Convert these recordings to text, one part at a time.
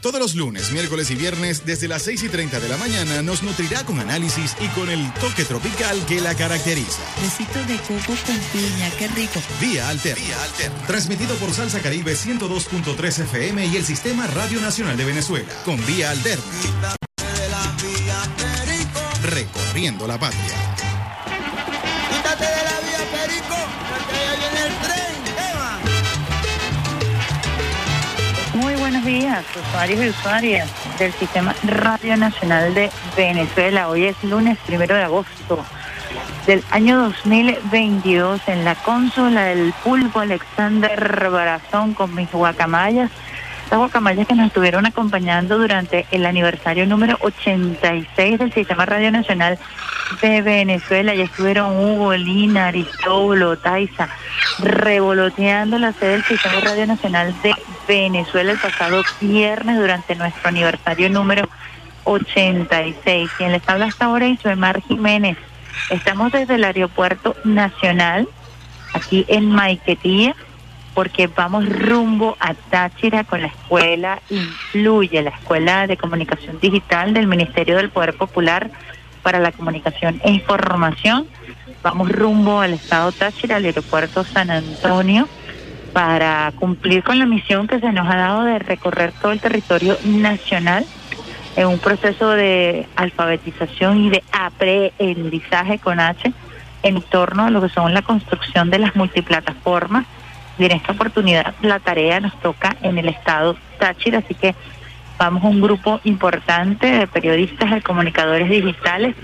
Todos los lunes, miércoles y viernes, desde las 6 y 30 de la mañana, nos nutrirá con análisis y con el toque tropical que la caracteriza. Besitos de coco con piña, qué rico. Vía Alterna. Vía Alterna. Transmitido por Salsa Caribe 102.3 FM y el Sistema Radio Nacional de Venezuela. Con Vía Alterna. Recorriendo la patria. Días, usuarios y usuarias del Sistema Radio Nacional de Venezuela. Hoy es lunes primero de agosto del año 2022 en la consola del pulpo Alexander Barazón con mis guacamayas. Las guacamayas que nos estuvieron acompañando durante el aniversario número 86 del Sistema Radio Nacional de Venezuela. Ya estuvieron Hugo, Lina, Aristóbulo, Taiza, revoloteando la sede del Sistema Radio Nacional de Venezuela el pasado viernes durante nuestro aniversario número 86. Quien les habla hasta ahora es Mar Jiménez. Estamos desde el Aeropuerto Nacional, aquí en Maiquetía, porque vamos rumbo a Táchira con la escuela Influye, la Escuela de Comunicación Digital del Ministerio del Poder Popular para la Comunicación e Información. Vamos rumbo al estado Táchira, al aeropuerto San Antonio, para cumplir con la misión que se nos ha dado de recorrer todo el territorio nacional en un proceso de alfabetización y de aprendizaje con H en torno a lo que son la construcción de las multiplataformas. Y en esta oportunidad la tarea nos toca en el estado Táchira, así que vamos un grupo importante de periodistas, de comunicadores digitales,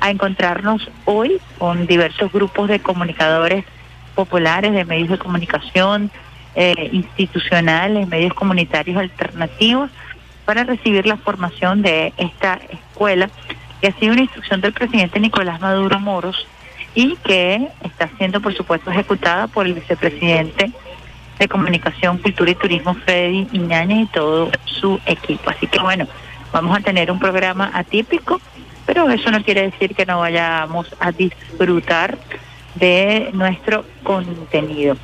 a encontrarnos hoy con diversos grupos de comunicadores populares, de medios de comunicación, eh, institucionales, medios comunitarios alternativos, para recibir la formación de esta escuela, que ha sido una instrucción del presidente Nicolás Maduro Moros y que está siendo, por supuesto, ejecutada por el vicepresidente de Comunicación, Cultura y Turismo, Freddy Iñáñez, y todo su equipo. Así que bueno, vamos a tener un programa atípico, pero eso no quiere decir que no vayamos a disfrutar de nuestro contenido.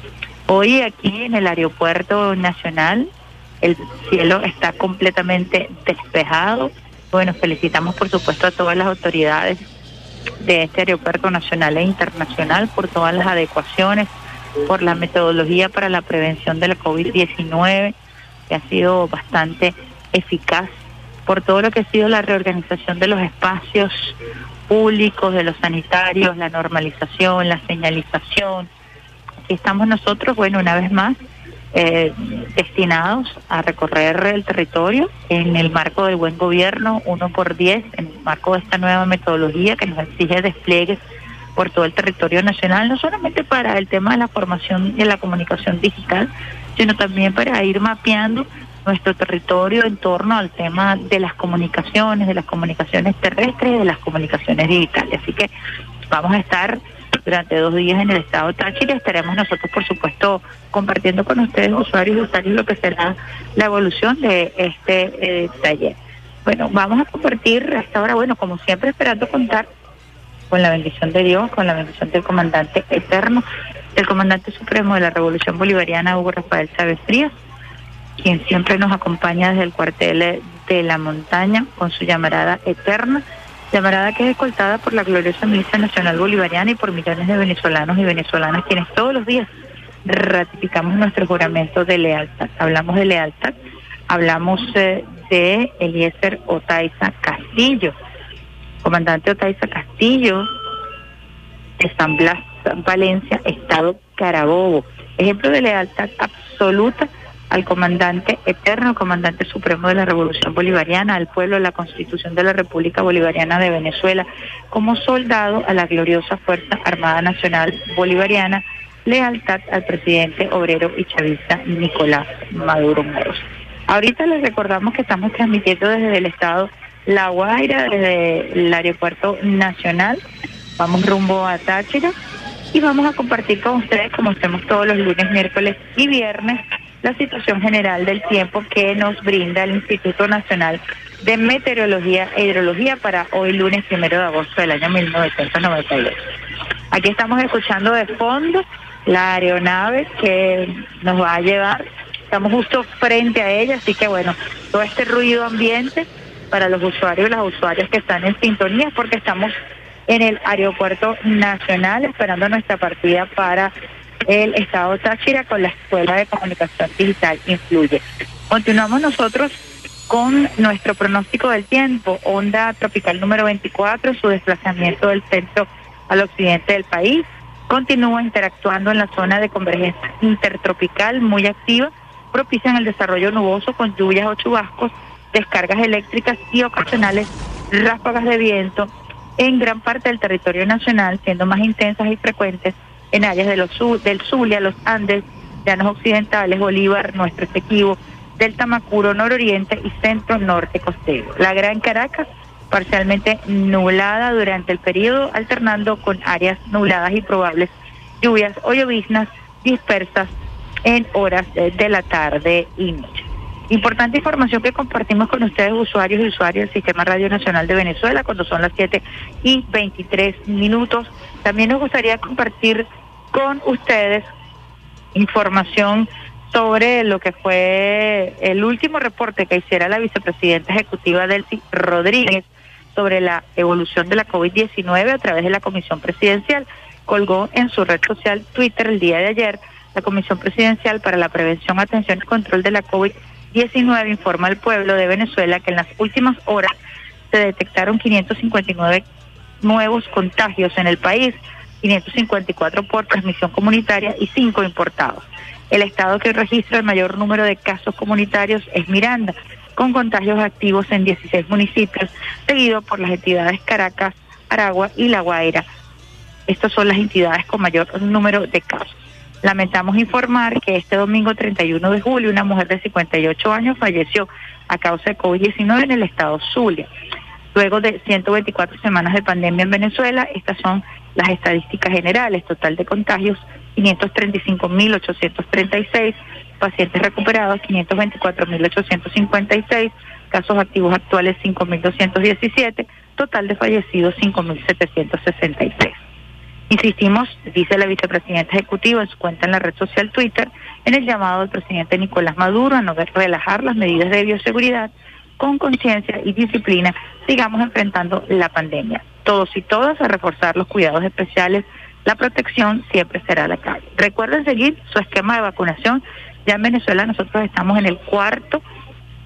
Hoy aquí en el Aeropuerto Nacional el cielo está completamente despejado. Bueno, felicitamos por supuesto a todas las autoridades de este aeropuerto nacional e internacional por todas las adecuaciones, por la metodología para la prevención de la COVID-19, que ha sido bastante eficaz, por todo lo que ha sido la reorganización de los espacios públicos, de los sanitarios, la normalización, la señalización. Aquí estamos nosotros, bueno, una vez más, eh, destinados a recorrer el territorio en el marco del buen gobierno, uno por diez, en el marco de esta nueva metodología que nos exige despliegues por todo el territorio nacional, no solamente para el tema de la formación de la comunicación digital, sino también para ir mapeando nuestro territorio en torno al tema de las comunicaciones, de las comunicaciones terrestres y de las comunicaciones digitales. Así que vamos a estar durante dos días en el estado Táchira. Estaremos nosotros, por supuesto, compartiendo con ustedes, usuarios y usuarios, lo que será la evolución de este eh, taller. Bueno, vamos a compartir hasta ahora, bueno, como siempre, esperando contar con la bendición de Dios, con la bendición del comandante eterno, del comandante supremo de la Revolución Bolivariana, Hugo Rafael Chávez Frías, quien siempre nos acompaña desde el cuartel de la montaña con su llamarada eterna llamarada que es escoltada por la gloriosa Milicia Nacional Bolivariana y por millones de venezolanos y venezolanas quienes todos los días ratificamos nuestro juramento de lealtad. Hablamos de lealtad, hablamos eh, de Eliezer Otaiza Castillo, comandante Otaiza Castillo de San Blas, Valencia, Estado Carabobo. Ejemplo de lealtad absoluta al comandante eterno, comandante supremo de la Revolución Bolivariana, al pueblo de la Constitución de la República Bolivariana de Venezuela, como soldado a la gloriosa Fuerza Armada Nacional Bolivariana, lealtad al presidente obrero y chavista Nicolás Maduro Moros. Ahorita les recordamos que estamos transmitiendo desde el estado La Guaira, desde el aeropuerto nacional. Vamos rumbo a Táchira y vamos a compartir con ustedes, como hacemos todos los lunes, miércoles y viernes, la situación general del tiempo que nos brinda el Instituto Nacional de Meteorología e Hidrología para hoy lunes primero de agosto del año 1992. Aquí estamos escuchando de fondo la aeronave que nos va a llevar. Estamos justo frente a ella, así que bueno, todo este ruido ambiente para los usuarios y las usuarias que están en sintonía, porque estamos en el aeropuerto nacional esperando nuestra partida para el estado Táchira con la Escuela de Comunicación Digital Influye. Continuamos nosotros con nuestro pronóstico del tiempo, onda tropical número 24, su desplazamiento del centro al occidente del país, continúa interactuando en la zona de convergencia intertropical muy activa, propician el desarrollo nuboso con lluvias o chubascos, descargas eléctricas y ocasionales ráfagas de viento en gran parte del territorio nacional, siendo más intensas y frecuentes en áreas de los del Zulia, los Andes, Llanos Occidentales, Bolívar, Nuestro Esequibo, del Tamacuro, nororiente y centro-norte costero. La Gran Caracas, parcialmente nublada durante el periodo, alternando con áreas nubladas y probables lluvias o lloviznas dispersas en horas de la tarde y noche. Importante información que compartimos con ustedes, usuarios y usuarios del Sistema Radio Nacional de Venezuela, cuando son las 7 y 23 minutos. También nos gustaría compartir con ustedes información sobre lo que fue el último reporte que hiciera la vicepresidenta ejecutiva Delcy Rodríguez sobre la evolución de la COVID-19 a través de la Comisión Presidencial. Colgó en su red social Twitter el día de ayer la Comisión Presidencial para la Prevención, Atención y Control de la COVID-19 informa al pueblo de Venezuela que en las últimas horas se detectaron 559 nuevos contagios en el país, 554 por transmisión comunitaria y 5 importados. El estado que registra el mayor número de casos comunitarios es Miranda, con contagios activos en 16 municipios, seguido por las entidades Caracas, Aragua y La Guaira. Estas son las entidades con mayor número de casos. Lamentamos informar que este domingo 31 de julio una mujer de 58 años falleció a causa de COVID-19 en el estado Zulia. Luego de 124 semanas de pandemia en Venezuela, estas son las estadísticas generales, total de contagios 535.836, pacientes recuperados 524.856, casos activos actuales 5.217, total de fallecidos 5.766. Insistimos, dice la vicepresidenta ejecutiva en su cuenta en la red social Twitter, en el llamado del presidente Nicolás Maduro a no relajar las medidas de bioseguridad con conciencia y disciplina, sigamos enfrentando la pandemia. Todos y todas a reforzar los cuidados especiales la protección siempre será la clave. Recuerden seguir su esquema de vacunación. Ya en Venezuela nosotros estamos en el cuarto,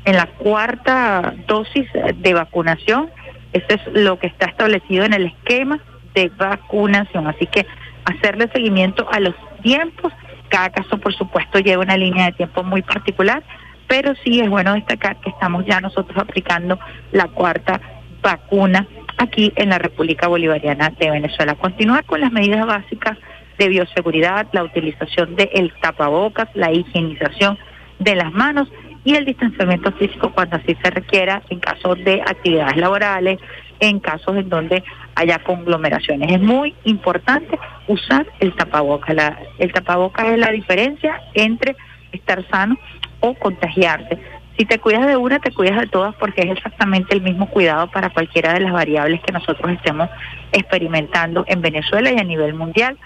en la cuarta dosis de vacunación. Eso es lo que está establecido en el esquema de vacunación. Así que hacerle seguimiento a los tiempos. Cada caso, por supuesto, lleva una línea de tiempo muy particular, pero sí es bueno destacar que estamos ya nosotros aplicando la cuarta vacuna aquí en la República Bolivariana de Venezuela. Continuar con las medidas básicas de bioseguridad, la utilización del tapabocas, la higienización de las manos y el distanciamiento físico cuando así se requiera en casos de actividades laborales, en casos en donde haya conglomeraciones. Es muy importante usar el tapabocas. el tapabocas es la diferencia entre estar sano o contagiarse. Si te cuidas de una, te cuidas de todas porque es exactamente el mismo cuidado para cualquiera de las variables que nosotros estemos experimentando en Venezuela y a nivel mundial.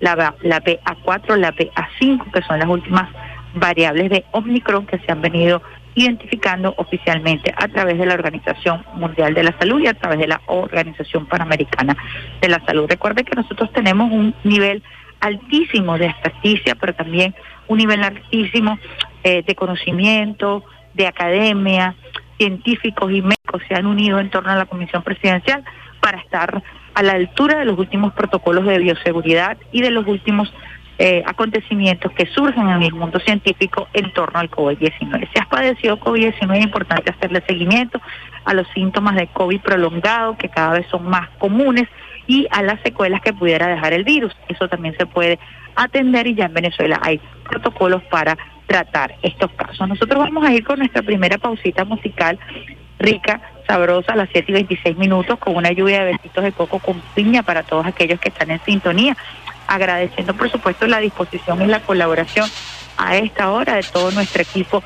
La, la BA4, la BA5, que son las últimas variables de Omicron que se han venido identificando oficialmente a través de la Organización Mundial de la Salud y a través de la Organización Panamericana de la Salud. Recuerde que nosotros tenemos un nivel altísimo de estadística, pero también un nivel altísimo eh, de conocimiento, de academia, científicos y médicos se han unido en torno a la Comisión Presidencial para estar a la altura de los últimos protocolos de bioseguridad y de los últimos eh, acontecimientos que surgen en el mundo científico en torno al COVID-19. Si has padecido COVID-19 es importante hacerle seguimiento a los síntomas de COVID prolongado, que cada vez son más comunes, y a las secuelas que pudiera dejar el virus. Eso también se puede atender y ya en Venezuela hay protocolos para tratar estos casos. Nosotros vamos a ir con nuestra primera pausita musical rica, sabrosa, a las 7 y 26 minutos, con una lluvia de besitos de coco con piña para todos aquellos que están en sintonía. Agradeciendo, por supuesto, la disposición y la colaboración a esta hora de todo nuestro equipo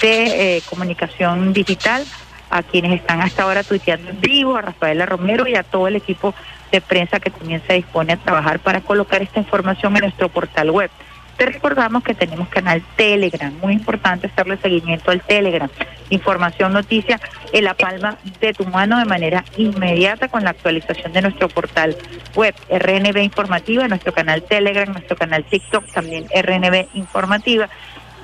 de eh, comunicación digital, a quienes están hasta ahora tuiteando en vivo, a Rafaela Romero y a todo el equipo de prensa que también se dispone a trabajar para colocar esta información en nuestro portal web. Te recordamos que tenemos canal Telegram, muy importante hacerle seguimiento al Telegram. Información, noticia en la palma de tu mano de manera inmediata con la actualización de nuestro portal web RNB Informativa, nuestro canal Telegram, nuestro canal TikTok, también RNB Informativa.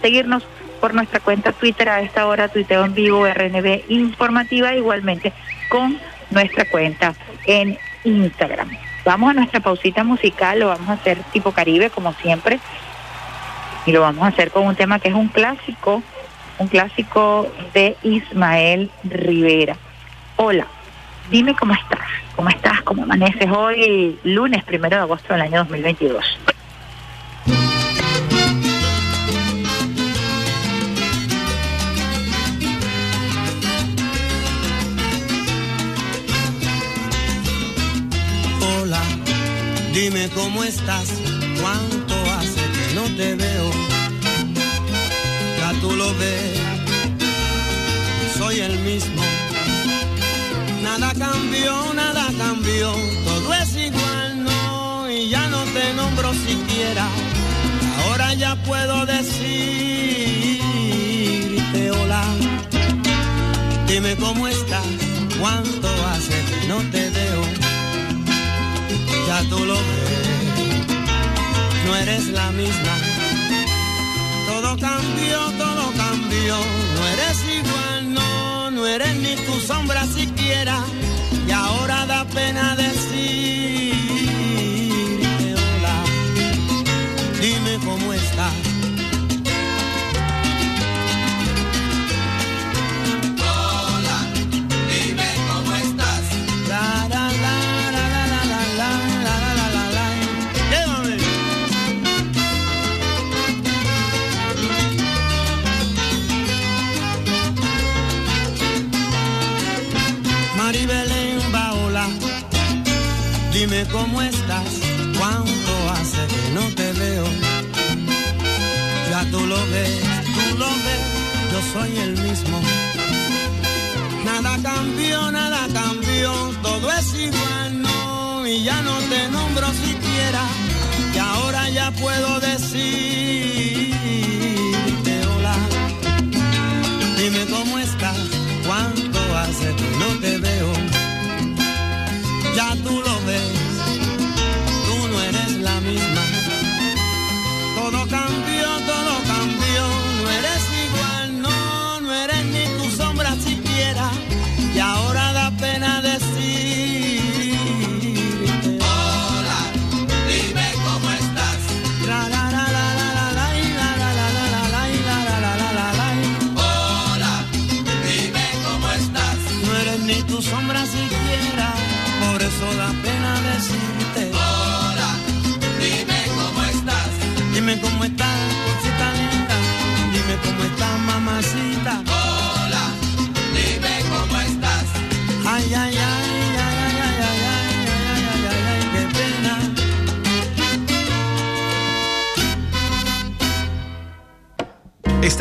Seguirnos por nuestra cuenta Twitter a esta hora, tuiteo en vivo RNB Informativa, igualmente con nuestra cuenta en Instagram. Vamos a nuestra pausita musical, lo vamos a hacer tipo Caribe como siempre y lo vamos a hacer con un tema que es un clásico, un clásico de Ismael Rivera. Hola, dime cómo estás, cómo estás, cómo amaneces hoy, lunes primero de agosto del año 2022. Hola, dime cómo estás, que te veo. Ya tú lo ves, soy el mismo. Nada cambió, nada cambió, todo es igual, no, y ya no te nombro siquiera. Ahora ya puedo decirte hola. Dime cómo estás, cuánto hace que no te veo ya tú lo ves, no eres la misma. Todo cambió, todo cambió, no eres igual, no, no eres ni tu sombra siquiera. Y ahora da pena decirte cómo estás, cuánto hace que no te veo. Ya tú lo ves, tú lo ves, yo soy el mismo. Nada cambió, nada cambió, todo es igual, no, y ya no te nombro siquiera, y ahora ya puedo decirte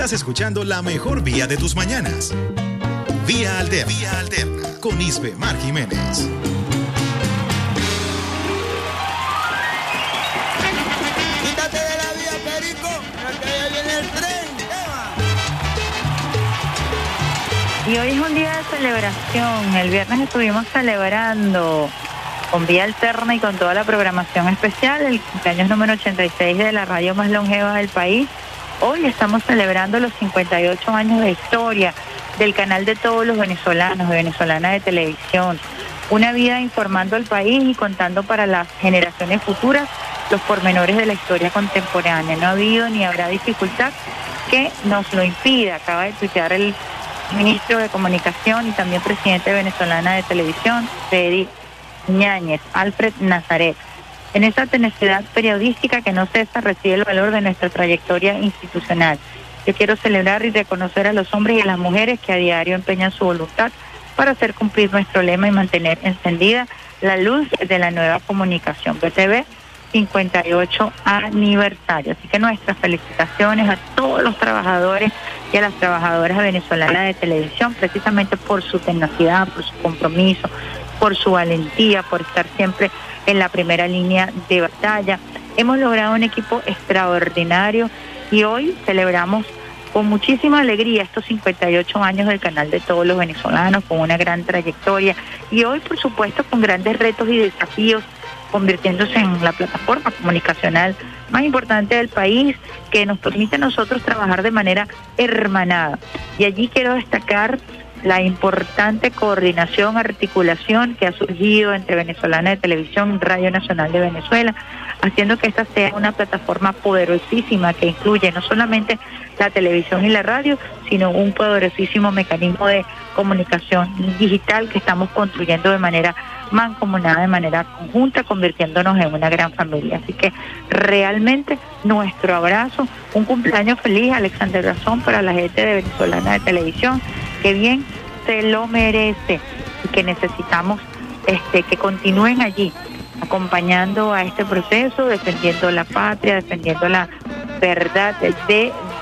Estás escuchando la mejor vía de tus mañanas. Vía Alterna. Vía Alterna. Con Isbe Mar Jiménez. Quítate de la vía, Perico, que ya viene el tren. Y hoy es un día de celebración. El viernes estuvimos celebrando con vía alterna y con toda la programación especial el cumpleaños número 86 de la radio más longeva del país. Hoy estamos celebrando los 58 años de historia del canal de todos los venezolanos, de venezolana de televisión. Una vida informando al país y contando para las generaciones futuras los pormenores de la historia contemporánea. No ha habido ni habrá dificultad que nos lo impida. Acaba de tuitear el ministro de Comunicación y también presidente venezolana de televisión, Freddy Ñáñez, Alfred Nazaret. En esa tenacidad periodística que no cesa recibe el valor de nuestra trayectoria institucional. Yo quiero celebrar y reconocer a los hombres y a las mujeres que a diario empeñan su voluntad para hacer cumplir nuestro lema y mantener encendida la luz de la nueva comunicación. BTV 58 aniversario. Así que nuestras felicitaciones a todos los trabajadores y a las trabajadoras venezolanas de televisión, precisamente por su tenacidad, por su compromiso, por su valentía, por estar siempre en la primera línea de batalla. Hemos logrado un equipo extraordinario y hoy celebramos con muchísima alegría estos 58 años del canal de todos los venezolanos, con una gran trayectoria y hoy, por supuesto, con grandes retos y desafíos convirtiéndose en la plataforma comunicacional más importante del país que nos permite a nosotros trabajar de manera hermanada. Y allí quiero destacar la importante coordinación, articulación que ha surgido entre Venezolana de Televisión Radio Nacional de Venezuela, haciendo que esta sea una plataforma poderosísima que incluye no solamente la televisión y la radio, sino un poderosísimo mecanismo de comunicación digital que estamos construyendo de manera mancomunada, de manera conjunta, convirtiéndonos en una gran familia. Así que realmente nuestro abrazo, un cumpleaños feliz, Alexander Razón, para la gente de Venezolana de Televisión, que bien se lo merece y que necesitamos este, que continúen allí acompañando a este proceso, defendiendo la patria, defendiendo la verdad de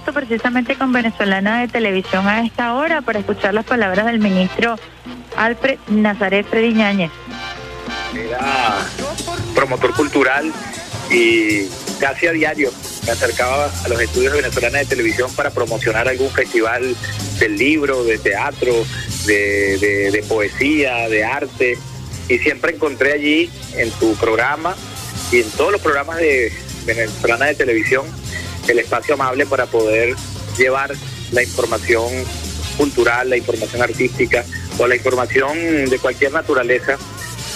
contacto precisamente con Venezolana de Televisión a esta hora para escuchar las palabras del ministro Alfred Nazaret Frediñáñez. era promotor cultural y casi a diario me acercaba a los estudios de venezolana de televisión para promocionar algún festival del libro, de teatro, de, de- de poesía, de arte. Y siempre encontré allí en tu programa y en todos los programas de venezolana de televisión el espacio amable para poder llevar la información cultural, la información artística o la información de cualquier naturaleza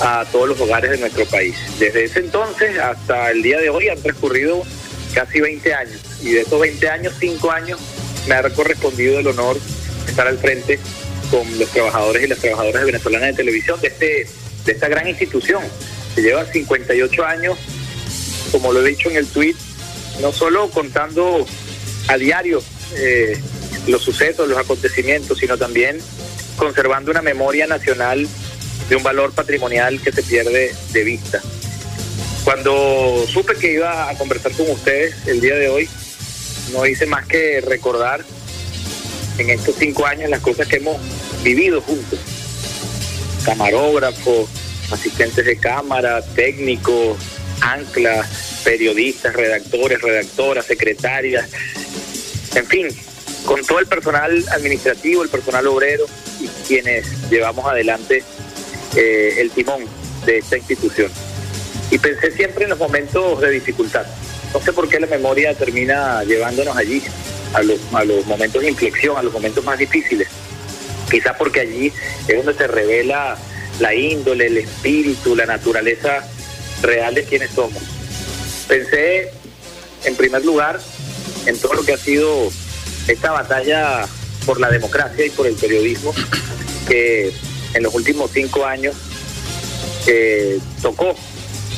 a todos los hogares de nuestro país. Desde ese entonces hasta el día de hoy han transcurrido casi 20 años y de esos 20 años, 5 años me ha correspondido el honor de estar al frente con los trabajadores y las trabajadoras venezolanas de televisión de, este, de esta gran institución que lleva 58 años, como lo he dicho en el tweet, no solo contando a diario eh, los sucesos, los acontecimientos, sino también conservando una memoria nacional de un valor patrimonial que se pierde de vista. Cuando supe que iba a conversar con ustedes el día de hoy, no hice más que recordar en estos cinco años las cosas que hemos vivido juntos. Camarógrafos, asistentes de cámara, técnicos, anclas, periodistas, redactores, redactoras, secretarias, en fin, con todo el personal administrativo, el personal obrero y quienes llevamos adelante eh, el timón de esta institución. Y pensé siempre en los momentos de dificultad. No sé por qué la memoria termina llevándonos allí, a los, a los momentos de inflexión, a los momentos más difíciles. Quizás porque allí es donde se revela la índole, el espíritu, la naturaleza real de quienes somos. Pensé, en primer lugar, en todo lo que ha sido esta batalla por la democracia y por el periodismo, que en los últimos cinco años eh, tocó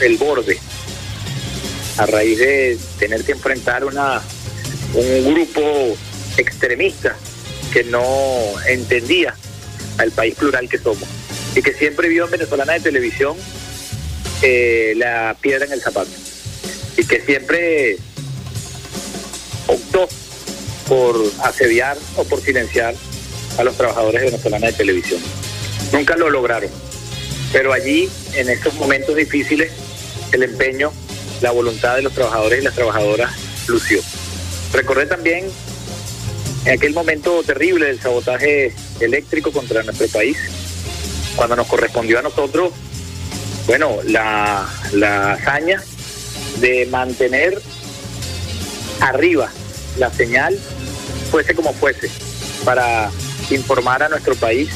el borde a raíz de tener que enfrentar una un grupo extremista que no entendía al país plural que somos y que siempre vio en venezolana de televisión eh, la piedra en el zapato y que siempre optó por asediar o por silenciar a los trabajadores de venezolana de televisión. Nunca lo lograron, pero allí, en estos momentos difíciles, el empeño, la voluntad de los trabajadores y las trabajadoras lució. Recordé también en aquel momento terrible del sabotaje eléctrico contra nuestro país, cuando nos correspondió a nosotros, bueno, la, la hazaña de mantener arriba la señal, fuese como fuese, para informar a nuestro país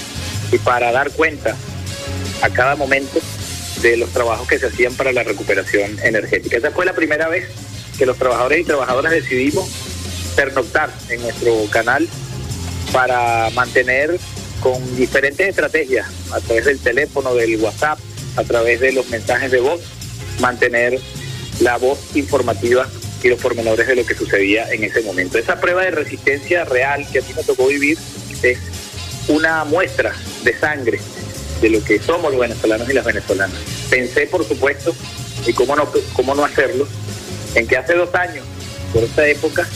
y para dar cuenta a cada momento de los trabajos que se hacían para la recuperación energética. Esa fue la primera vez que los trabajadores y trabajadoras decidimos pernoctar en nuestro canal para mantener con diferentes estrategias, a través del teléfono, del WhatsApp, a través de los mensajes de voz, mantener la voz informativa y los pormenores de lo que sucedía en ese momento. Esa prueba de resistencia real que a mí me tocó vivir es una muestra de sangre de lo que somos los venezolanos y las venezolanas. Pensé, por supuesto, y cómo no, cómo no hacerlo, en que hace dos años, por esta época,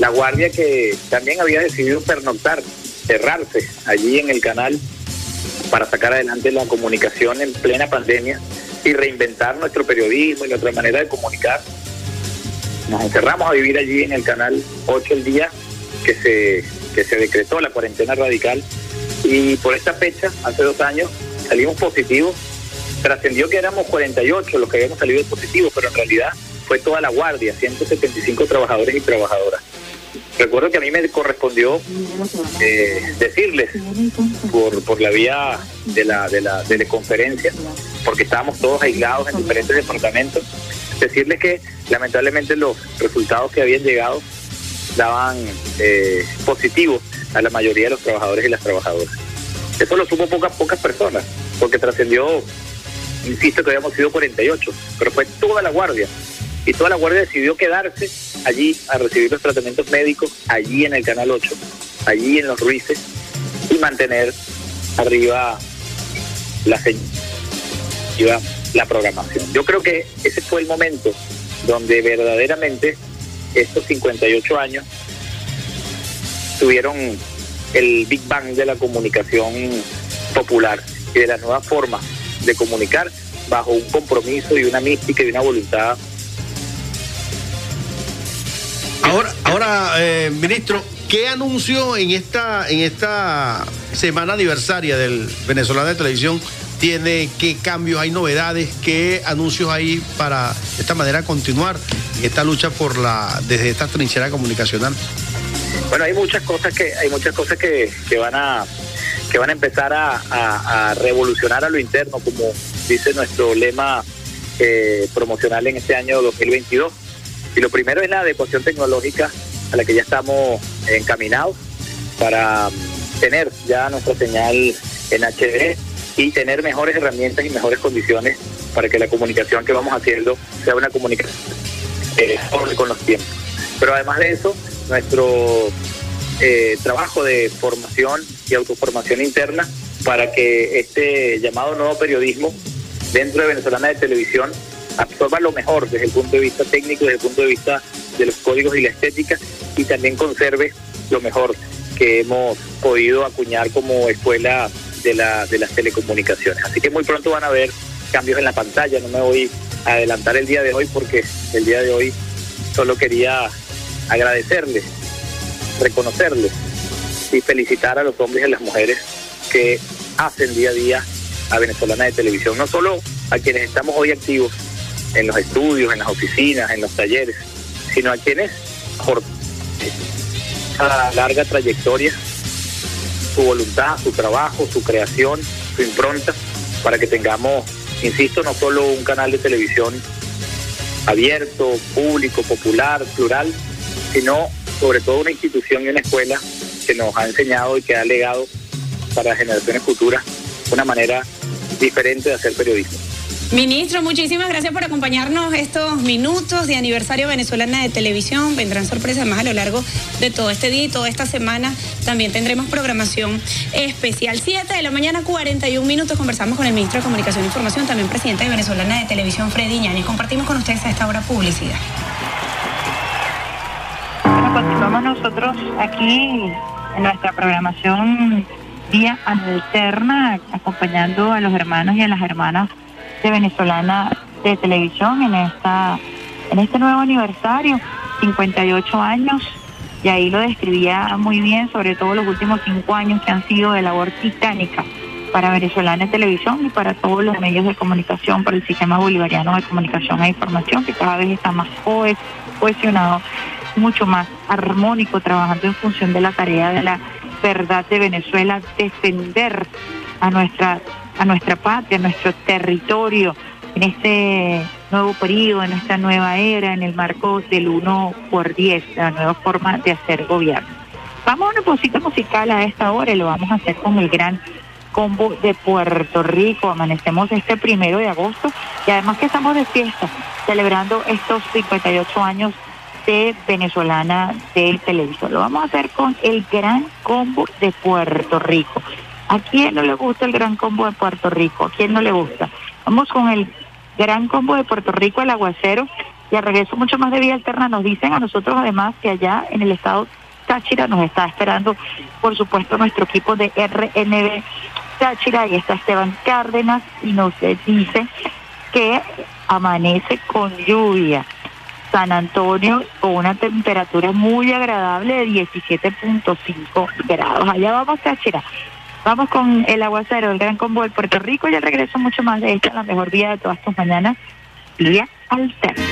la guardia que también había decidido pernoctar, cerrarse allí en el canal para sacar adelante la comunicación en plena pandemia y reinventar nuestro periodismo y nuestra manera de comunicar. Nos encerramos a vivir allí en el canal 8 el día que se, que se decretó la cuarentena radical y por esta fecha, hace dos años, salimos positivos. Trascendió que éramos 48 los que habíamos salido positivos, pero en realidad fue toda la guardia, 175 trabajadores y trabajadoras. Recuerdo que a mí me correspondió eh, decirles por, por la vía de la, de la teleconferencia, porque estábamos todos aislados en diferentes departamentos, decirles que lamentablemente los resultados que habían llegado daban eh, positivos a la mayoría de los trabajadores y las trabajadoras. Eso lo supo pocas, pocas personas, porque trascendió, insisto que habíamos sido 48, pero fue toda la guardia. Y toda la guardia decidió quedarse allí a recibir los tratamientos médicos, allí en el Canal 8, allí en los Ruices, y mantener arriba la señal, la programación. Yo creo que ese fue el momento donde verdaderamente estos 58 años tuvieron el Big Bang de la comunicación popular y de la nueva forma de comunicar bajo un compromiso y una mística y una voluntad. Ahora, ahora eh, ministro, ¿qué anuncio en esta, en esta semana aniversaria del Venezolano de Televisión tiene? ¿Qué cambios hay, novedades? ¿Qué anuncios hay para de esta manera continuar esta lucha por la desde esta trinchera comunicacional? Bueno, hay muchas cosas que hay muchas cosas que, que van a que van a empezar a, a, a, revolucionar a lo interno, como dice nuestro lema eh, promocional en este año 2022. Y lo primero es la adecuación tecnológica a la que ya estamos encaminados para tener ya nuestra señal en HD y tener mejores herramientas y mejores condiciones para que la comunicación que vamos haciendo sea una comunicación eh, con los tiempos. Pero además de eso, nuestro eh, trabajo de formación y autoformación interna para que este llamado nuevo periodismo dentro de Venezolana de Televisión absorba lo mejor desde el punto de vista técnico, desde el punto de vista de los códigos y la estética y también conserve lo mejor que hemos podido acuñar como escuela de, la, de las telecomunicaciones. Así que muy pronto van a ver cambios en la pantalla, no me voy a adelantar el día de hoy porque el día de hoy solo quería agradecerles, reconocerles y felicitar a los hombres y a las mujeres que hacen día a día a Venezolana de Televisión, no solo a quienes estamos hoy activos en los estudios, en las oficinas, en los talleres, sino a quienes por esa larga trayectoria, su voluntad, su trabajo, su creación, su impronta, para que tengamos, insisto, no solo un canal de televisión abierto, público, popular, plural, sino sobre todo una institución y una escuela que nos ha enseñado y que ha legado para generaciones futuras una manera diferente de hacer periodismo. Ministro, muchísimas gracias por acompañarnos estos minutos de aniversario venezolana de televisión. Vendrán sorpresas más a lo largo de todo este día y toda esta semana. También tendremos programación especial. 7 de la mañana, 41 minutos. Conversamos con el ministro de Comunicación e Información, también presidente de Venezolana de Televisión, Freddy Ñani. Compartimos con ustedes a esta hora publicidad. Bueno, continuamos nosotros aquí en nuestra programación día alterna, acompañando a los hermanos y a las hermanas de Venezolana de Televisión en esta en este nuevo aniversario 58 años, y ahí lo describía muy bien, sobre todo los últimos cinco años que han sido de labor titánica para Venezolana Televisión y para todos los medios de comunicación, para el sistema bolivariano de comunicación e información, que cada vez está más cohesionado, mucho más armónico, trabajando en función de la tarea de la verdad de Venezuela, defender a nuestra, a nuestra patria, a nuestro territorio, en este nuevo periodo, en esta nueva era, en el marco del 1 por 10, la nueva forma de hacer gobierno. Vamos a una posita musical a esta hora y lo vamos a hacer con el gran combo de Puerto Rico. Amanecemos este primero de agosto y además que estamos de fiesta, celebrando estos 58 años de venezolana del televisor. Lo vamos a hacer con el gran combo de Puerto Rico. ¿A quién no le gusta el gran combo de Puerto Rico? ¿A quién no le gusta? Vamos con el gran combo de Puerto Rico, el aguacero, y al regreso mucho más de vía alterna. Nos dicen a nosotros además que allá en el estado Táchira nos está esperando, por supuesto, nuestro equipo de RNB Táchira, y está Esteban Cárdenas, y nos dice que amanece con lluvia. San Antonio con una temperatura muy agradable de 17.5 grados. Allá vamos, Táchira. Vamos con el aguacero, el gran combo de Puerto Rico y el regreso mucho más de esta, la mejor vía de todas tus mañanas, vía alterna.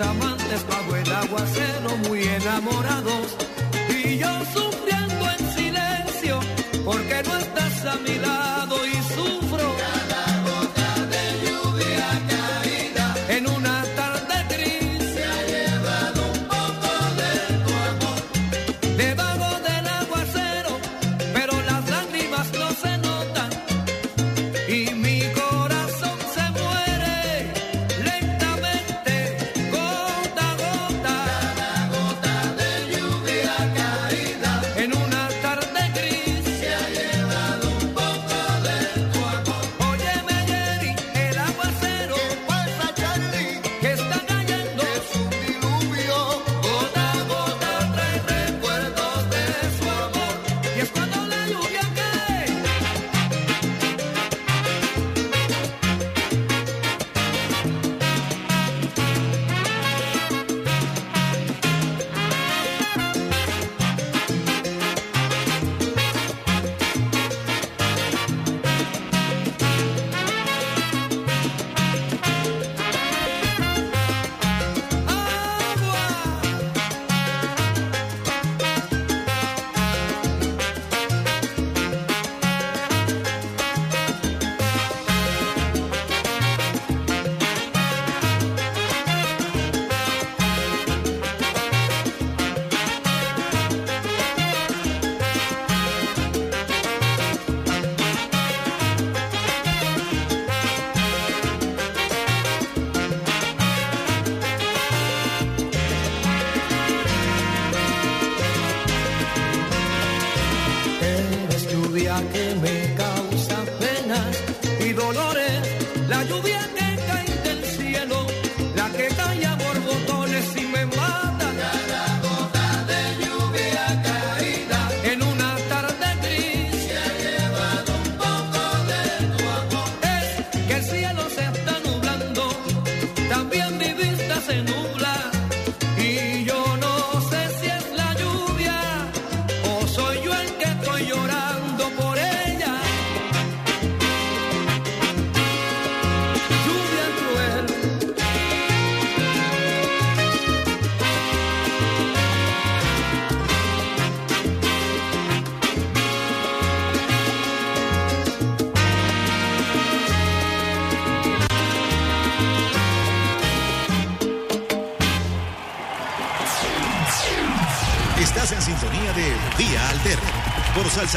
amantes bajo el aguacero muy enamorados y yo sufriendo en silencio porque no estás a mi lado.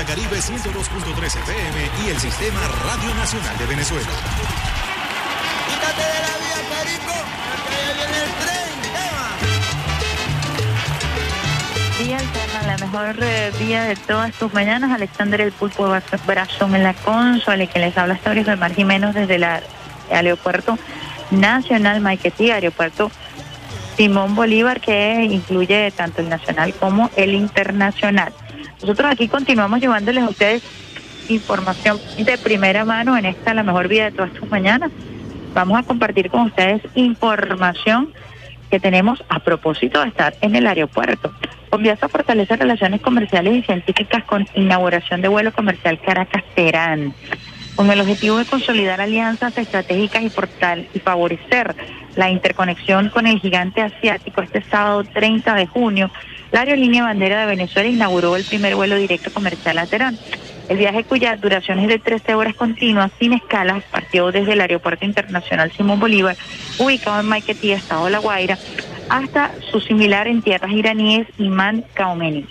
Caribe 102.3 FM y el Sistema Radio Nacional de Venezuela. Quítate de la vía, Perico, que viene el tren. Vía Alterna, la mejor eh, vía de todas tus mañanas. Alexander El Pulpo Brazón en la consola, y que les habla hasta de Mar Jiménez desde el aeropuerto nacional Maiquetí, aeropuerto Simón Bolívar, que incluye tanto el nacional como el internacional. Nosotros aquí continuamos llevándoles a ustedes información de primera mano en esta la mejor vida de todas tus mañanas. Vamos a compartir con ustedes información que tenemos a propósito de estar en el aeropuerto. Conviasa fortalece relaciones comerciales y científicas con inauguración de vuelo comercial Caracas-Terán con el objetivo de consolidar alianzas estratégicas y, portal, y favorecer la interconexión con el gigante asiático. Este sábado 30 de junio, la aerolínea bandera de Venezuela inauguró el primer vuelo directo comercial a Teherán. El viaje cuya duración es de 13 horas continuas sin escalas partió desde el Aeropuerto Internacional Simón Bolívar, ubicado en Maiquetí, Estado de La Guaira, hasta su similar en tierras iraníes, Imán Kaomeni.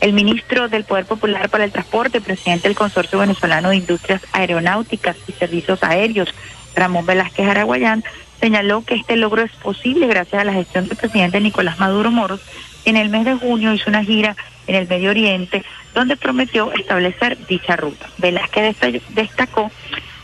El ministro del Poder Popular para el Transporte, presidente del Consorcio Venezolano de Industrias Aeronáuticas y Servicios Aéreos, Ramón Velázquez Araguayán, señaló que este logro es posible gracias a la gestión del presidente Nicolás Maduro Moros. En el mes de junio hizo una gira en el Medio Oriente donde prometió establecer dicha ruta. Velázquez destacó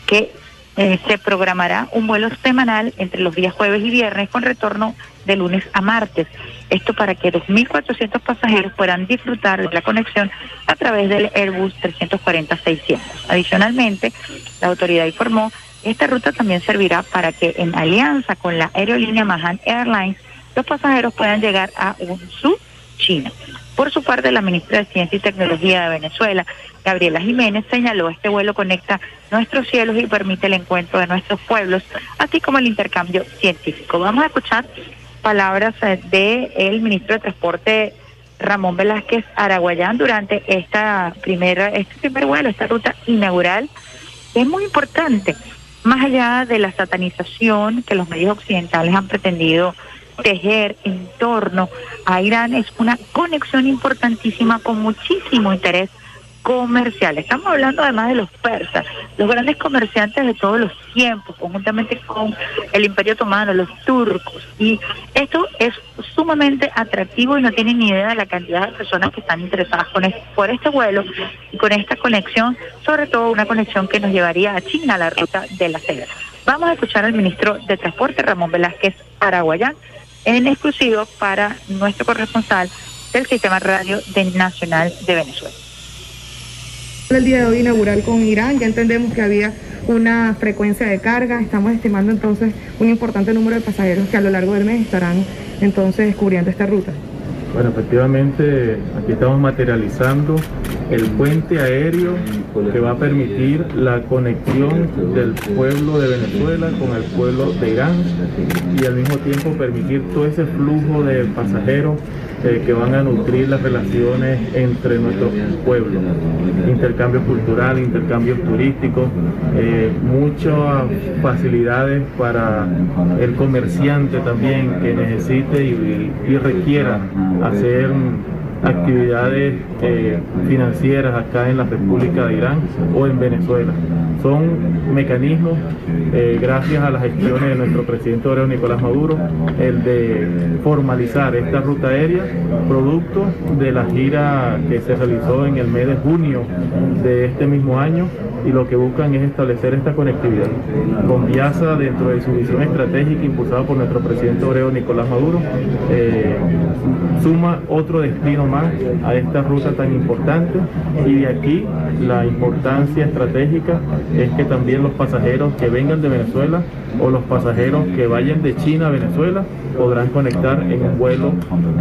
que eh, se programará un vuelo semanal entre los días jueves y viernes con retorno de lunes a martes. Esto para que 2.400 pasajeros puedan disfrutar de la conexión a través del Airbus 340-600. Adicionalmente, la autoridad informó que esta ruta también servirá para que en alianza con la aerolínea Mahan Airlines los pasajeros puedan llegar a Unsu, China. Por su parte, la ministra de Ciencia y Tecnología de Venezuela, Gabriela Jiménez, señaló este vuelo conecta nuestros cielos y permite el encuentro de nuestros pueblos, así como el intercambio científico. Vamos a escuchar palabras eh, de ministro de Transporte Ramón Velázquez Araguayán durante esta primera, este primer vuelo, esta ruta inaugural. Es muy importante, más allá de la satanización que los medios occidentales han pretendido tejer en torno a Irán, es una conexión importantísima con muchísimo interés comercial. Estamos hablando además de los persas, los grandes comerciantes de todos los tiempos, conjuntamente con el Imperio Otomano, los turcos. Y esto es sumamente atractivo y no tienen ni idea de la cantidad de personas que están interesadas con por este vuelo y con esta conexión, sobre todo una conexión que nos llevaría a China, la ruta de la seda. Vamos a escuchar al ministro de Transporte, Ramón Velázquez Araguayán, en exclusivo para nuestro corresponsal del Sistema Radio Nacional de Venezuela el día de hoy inaugural con Irán, ya entendemos que había una frecuencia de carga, estamos estimando entonces un importante número de pasajeros que a lo largo del mes estarán entonces descubriendo esta ruta. Bueno, efectivamente aquí estamos materializando el puente aéreo que va a permitir la conexión del pueblo de Venezuela con el pueblo de Irán y al mismo tiempo permitir todo ese flujo de pasajeros eh, que van a nutrir las relaciones entre nuestros pueblos. Intercambio cultural, intercambios turísticos, eh, muchas facilidades para el comerciante también que necesite y, y requiera hacer actividades eh, financieras acá en la República de Irán o en Venezuela. Son mecanismos, eh, gracias a las gestiones de nuestro presidente Oreo Nicolás Maduro, el de formalizar esta ruta aérea, producto de la gira que se realizó en el mes de junio de este mismo año y lo que buscan es establecer esta conectividad. Con Viasa, dentro de su visión estratégica impulsada por nuestro presidente Oreo Nicolás Maduro, eh, suma otro destino a esta ruta tan importante y de aquí la importancia estratégica es que también los pasajeros que vengan de Venezuela o los pasajeros que vayan de China a Venezuela podrán conectar en un vuelo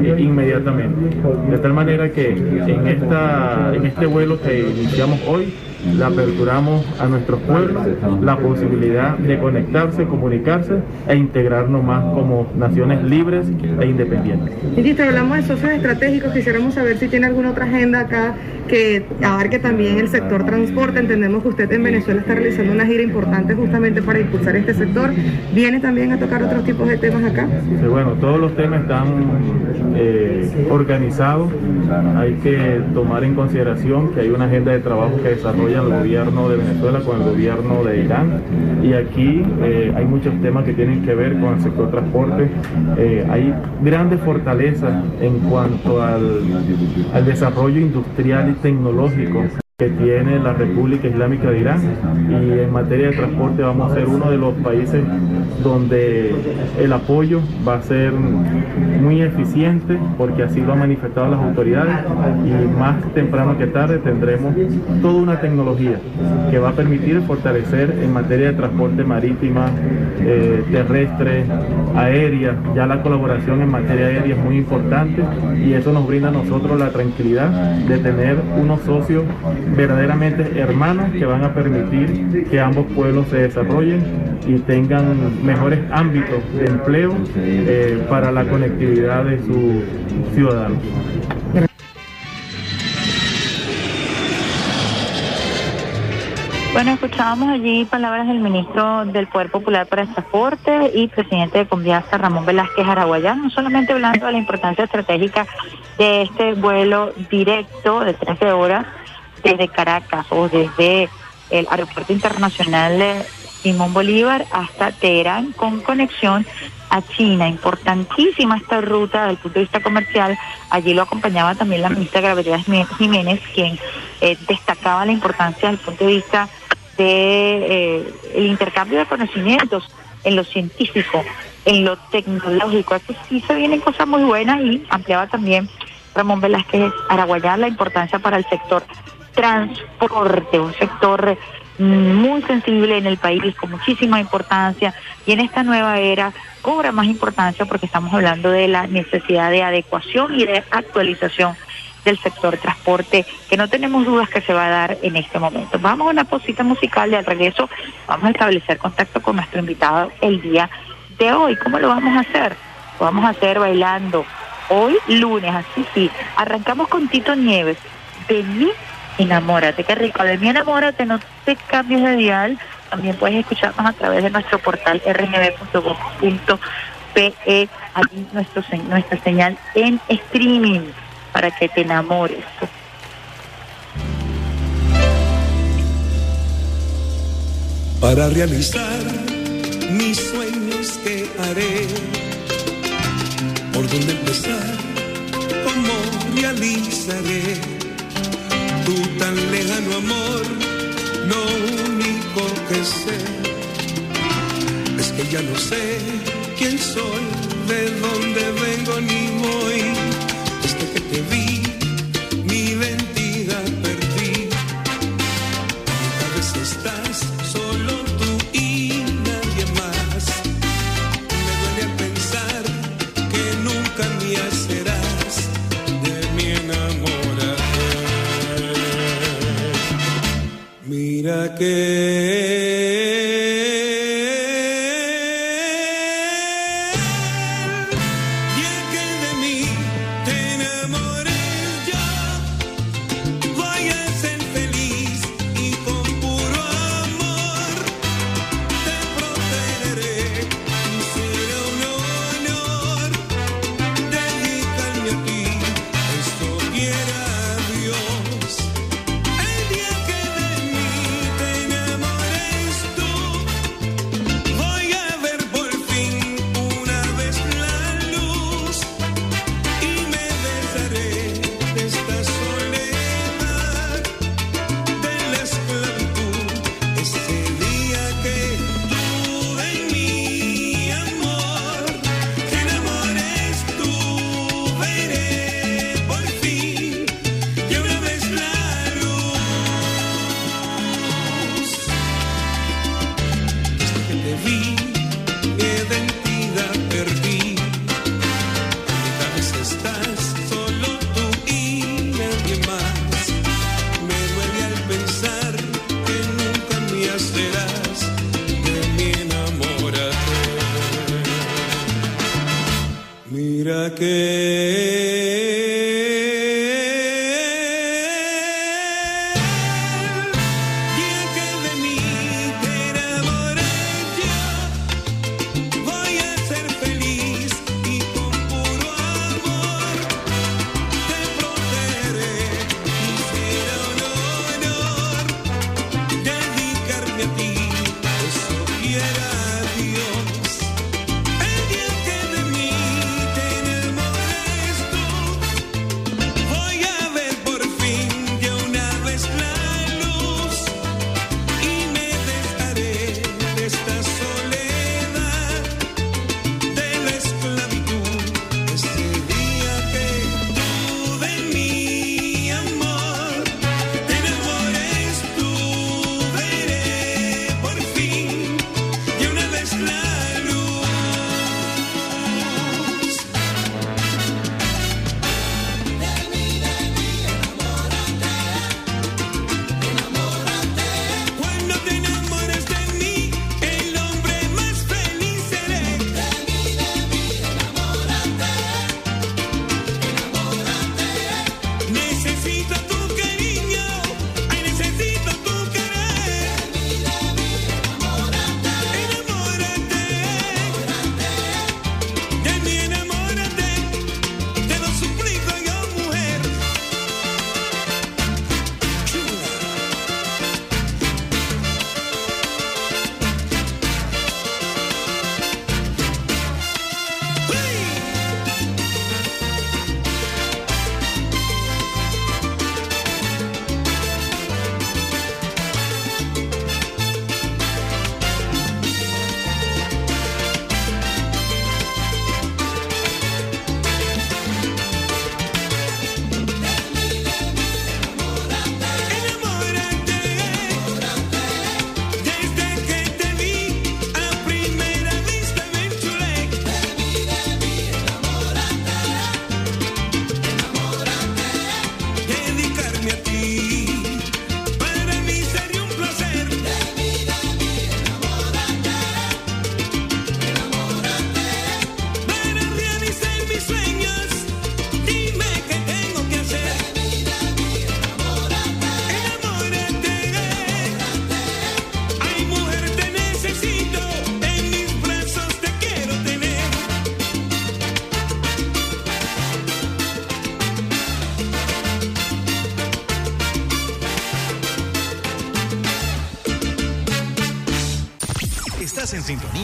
eh, inmediatamente. De tal manera que en, esta, en este vuelo que iniciamos hoy, le aperturamos a nuestros pueblos la posibilidad de conectarse, comunicarse e integrarnos más como naciones libres e independientes. Ministro, hablamos de socios estratégicos, quisiéramos saber si tiene alguna otra agenda acá que abarque también el sector transporte. Entendemos que usted en Venezuela está realizando una gira importante justamente para impulsar este sector. ¿Viene también a tocar otros tipos de temas acá? Sí, bueno, todos los temas están eh, organizado. Hay que tomar en consideración que hay una agenda de trabajo que desarrolla el gobierno de Venezuela con el gobierno de Irán y aquí eh, hay muchos temas que tienen que ver con el sector transporte. Eh, hay grandes fortalezas en cuanto al desarrollo industrial y tecnológico que tiene la República Islámica de Irán. Y en materia de transporte vamos a ser uno de los países donde el apoyo va a ser muy eficiente porque así lo han manifestado las autoridades. Y más temprano que tarde tendremos toda una tecnología que va a permitir fortalecer en materia de transporte marítima, eh, terrestre, aérea, ya la colaboración en materia aérea es muy importante y eso nos brinda a nosotros la tranquilidad de tener unos socios verdaderamente hermanos que van a permitir que ambos pueblos se desarrollen y tengan mejores ámbitos de empleo eh, para la conectividad de sus ciudadanos. Bueno, escuchábamos allí palabras del ministro del Poder Popular para el Transporte y presidente de Conviasa, Ramón Velázquez Araguayán, no solamente hablando de la importancia estratégica de este vuelo directo de 13 horas desde Caracas o desde el Aeropuerto Internacional de Simón Bolívar hasta Teherán con conexión a China. Importantísima esta ruta desde el punto de vista comercial. Allí lo acompañaba también la ministra Gravedad Jiménez, quien eh, destacaba la importancia desde el punto de vista de eh, intercambio de conocimientos en lo científico, en lo tecnológico. Aquí sí se vienen cosas muy buenas y ampliaba también Ramón Velázquez Araguayán la importancia para el sector transporte, un sector muy sensible en el país, con muchísima importancia, y en esta nueva era cobra más importancia porque estamos hablando de la necesidad de adecuación y de actualización del sector transporte, que no tenemos dudas que se va a dar en este momento. Vamos a una posita musical y al regreso vamos a establecer contacto con nuestro invitado el día de hoy. ¿Cómo lo vamos a hacer? Lo vamos a hacer bailando. Hoy lunes, así sí. Arrancamos con Tito Nieves. De mí enamórate, qué rico. De mí enamórate, no te cambies de dial. También puedes escucharnos a través de nuestro portal rnb.gov.pe, allí nuestro, nuestra señal en streaming para que te enamores. Para realizar mis sueños que haré, por dónde empezar, cómo realizaré tu tan lejano amor, lo único que sé es que ya no sé quién soy, de dónde vengo ni voy, desde que te vi, Mira que que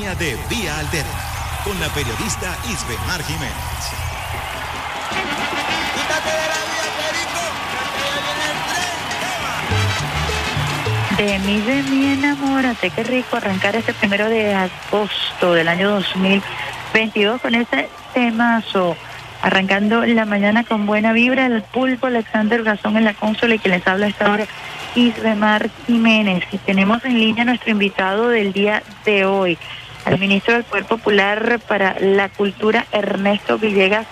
sintonía de Vía Alterna con la periodista Isbemar Jiménez. Quítate de la vía, Perico, que ya viene el tren. De mí, de mí, enamórate. Qué rico arrancar este primero de agosto del año 2022 con ese temazo. Arrancando la mañana con buena vibra, el pulpo Alexander Gazón en la consola y que les habla a esta hora, Isbemar Jiménez. Y tenemos en línea a nuestro invitado del día de hoy, al ministro del Poder Popular para la Cultura, Ernesto Villegas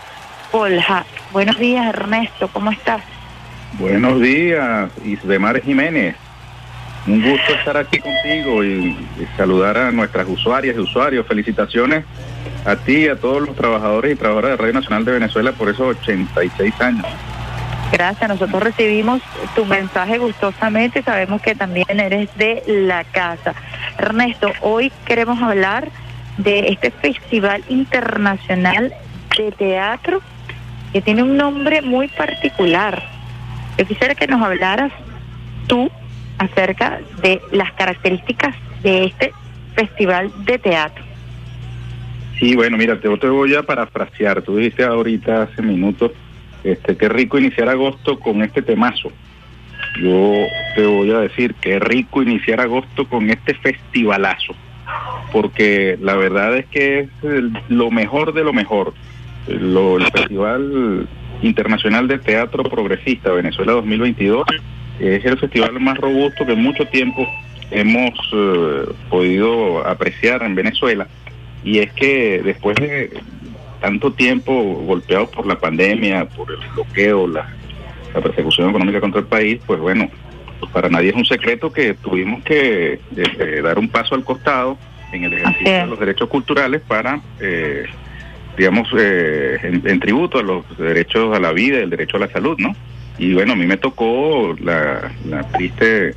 Polja. Buenos días, Ernesto, ¿cómo estás? Buenos días, Isbemar Jiménez. Un gusto estar aquí contigo y, y saludar a nuestras usuarias y usuarios. Felicitaciones a ti y a todos los trabajadores y trabajadoras de Radio Nacional de Venezuela por esos 86 años. Gracias, nosotros recibimos tu mensaje gustosamente, sabemos que también eres de la casa. Ernesto, hoy queremos hablar de este Festival Internacional de Teatro que tiene un nombre muy particular. Yo quisiera que nos hablaras tú acerca de las características de este Festival de Teatro. Sí, bueno, mira, te, voy a parafrasear. Tú dijiste ahorita, hace minutos, este, qué rico iniciar agosto con este temazo. Yo te voy a decir, qué rico iniciar agosto con este festivalazo. Porque la verdad es que es lo mejor de lo mejor. Lo- el Festival Internacional de Teatro Progresista Venezuela 2022 es el festival más robusto que mucho tiempo hemos eh, podido apreciar en Venezuela. Y es que después de tanto tiempo golpeados por la pandemia, por el bloqueo, la, la persecución económica contra el país, pues bueno, pues para nadie es un secreto que tuvimos que eh, dar un paso al costado en el ejercicio de los derechos culturales para, eh, digamos, eh, en, en tributo a los derechos a la vida y el derecho a la salud, ¿no? Y bueno, a mí me tocó la, la triste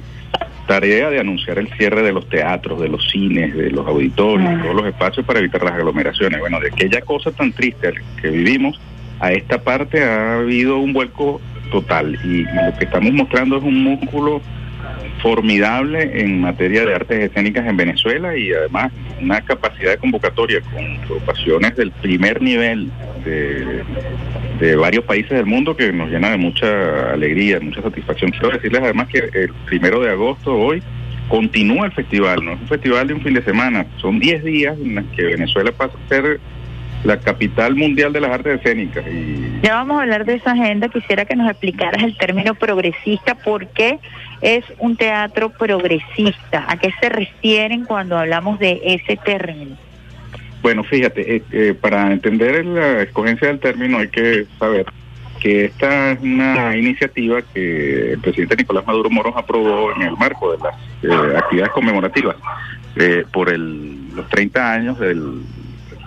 tarea de anunciar el cierre de los teatros, de los cines, de los auditorios, todos los espacios para evitar las aglomeraciones. Bueno, de aquella cosa tan triste que vivimos, a esta parte ha habido un vuelco total. Y, lo que estamos mostrando es un músculo formidable en materia de artes escénicas en Venezuela y además una capacidad de convocatoria con agrupaciones del primer nivel de, de varios países del mundo que nos llena de mucha alegría, mucha satisfacción. Quiero decirles además que el primero de agosto hoy continúa el festival, no es un festival de un fin de semana, son 10 días en los que Venezuela pasa a ser la capital mundial de las artes escénicas y Ya vamos a hablar de esa agenda. Quisiera que nos explicaras el término progresista. ¿Por qué es un teatro progresista? ¿A qué se refieren cuando hablamos de ese término? Bueno, fíjate, eh, eh, para entender la escogencia del término hay que saber que esta es una iniciativa que el presidente Nicolás Maduro Moros aprobó en el marco de las eh, actividades conmemorativas eh, por el, los 30 años del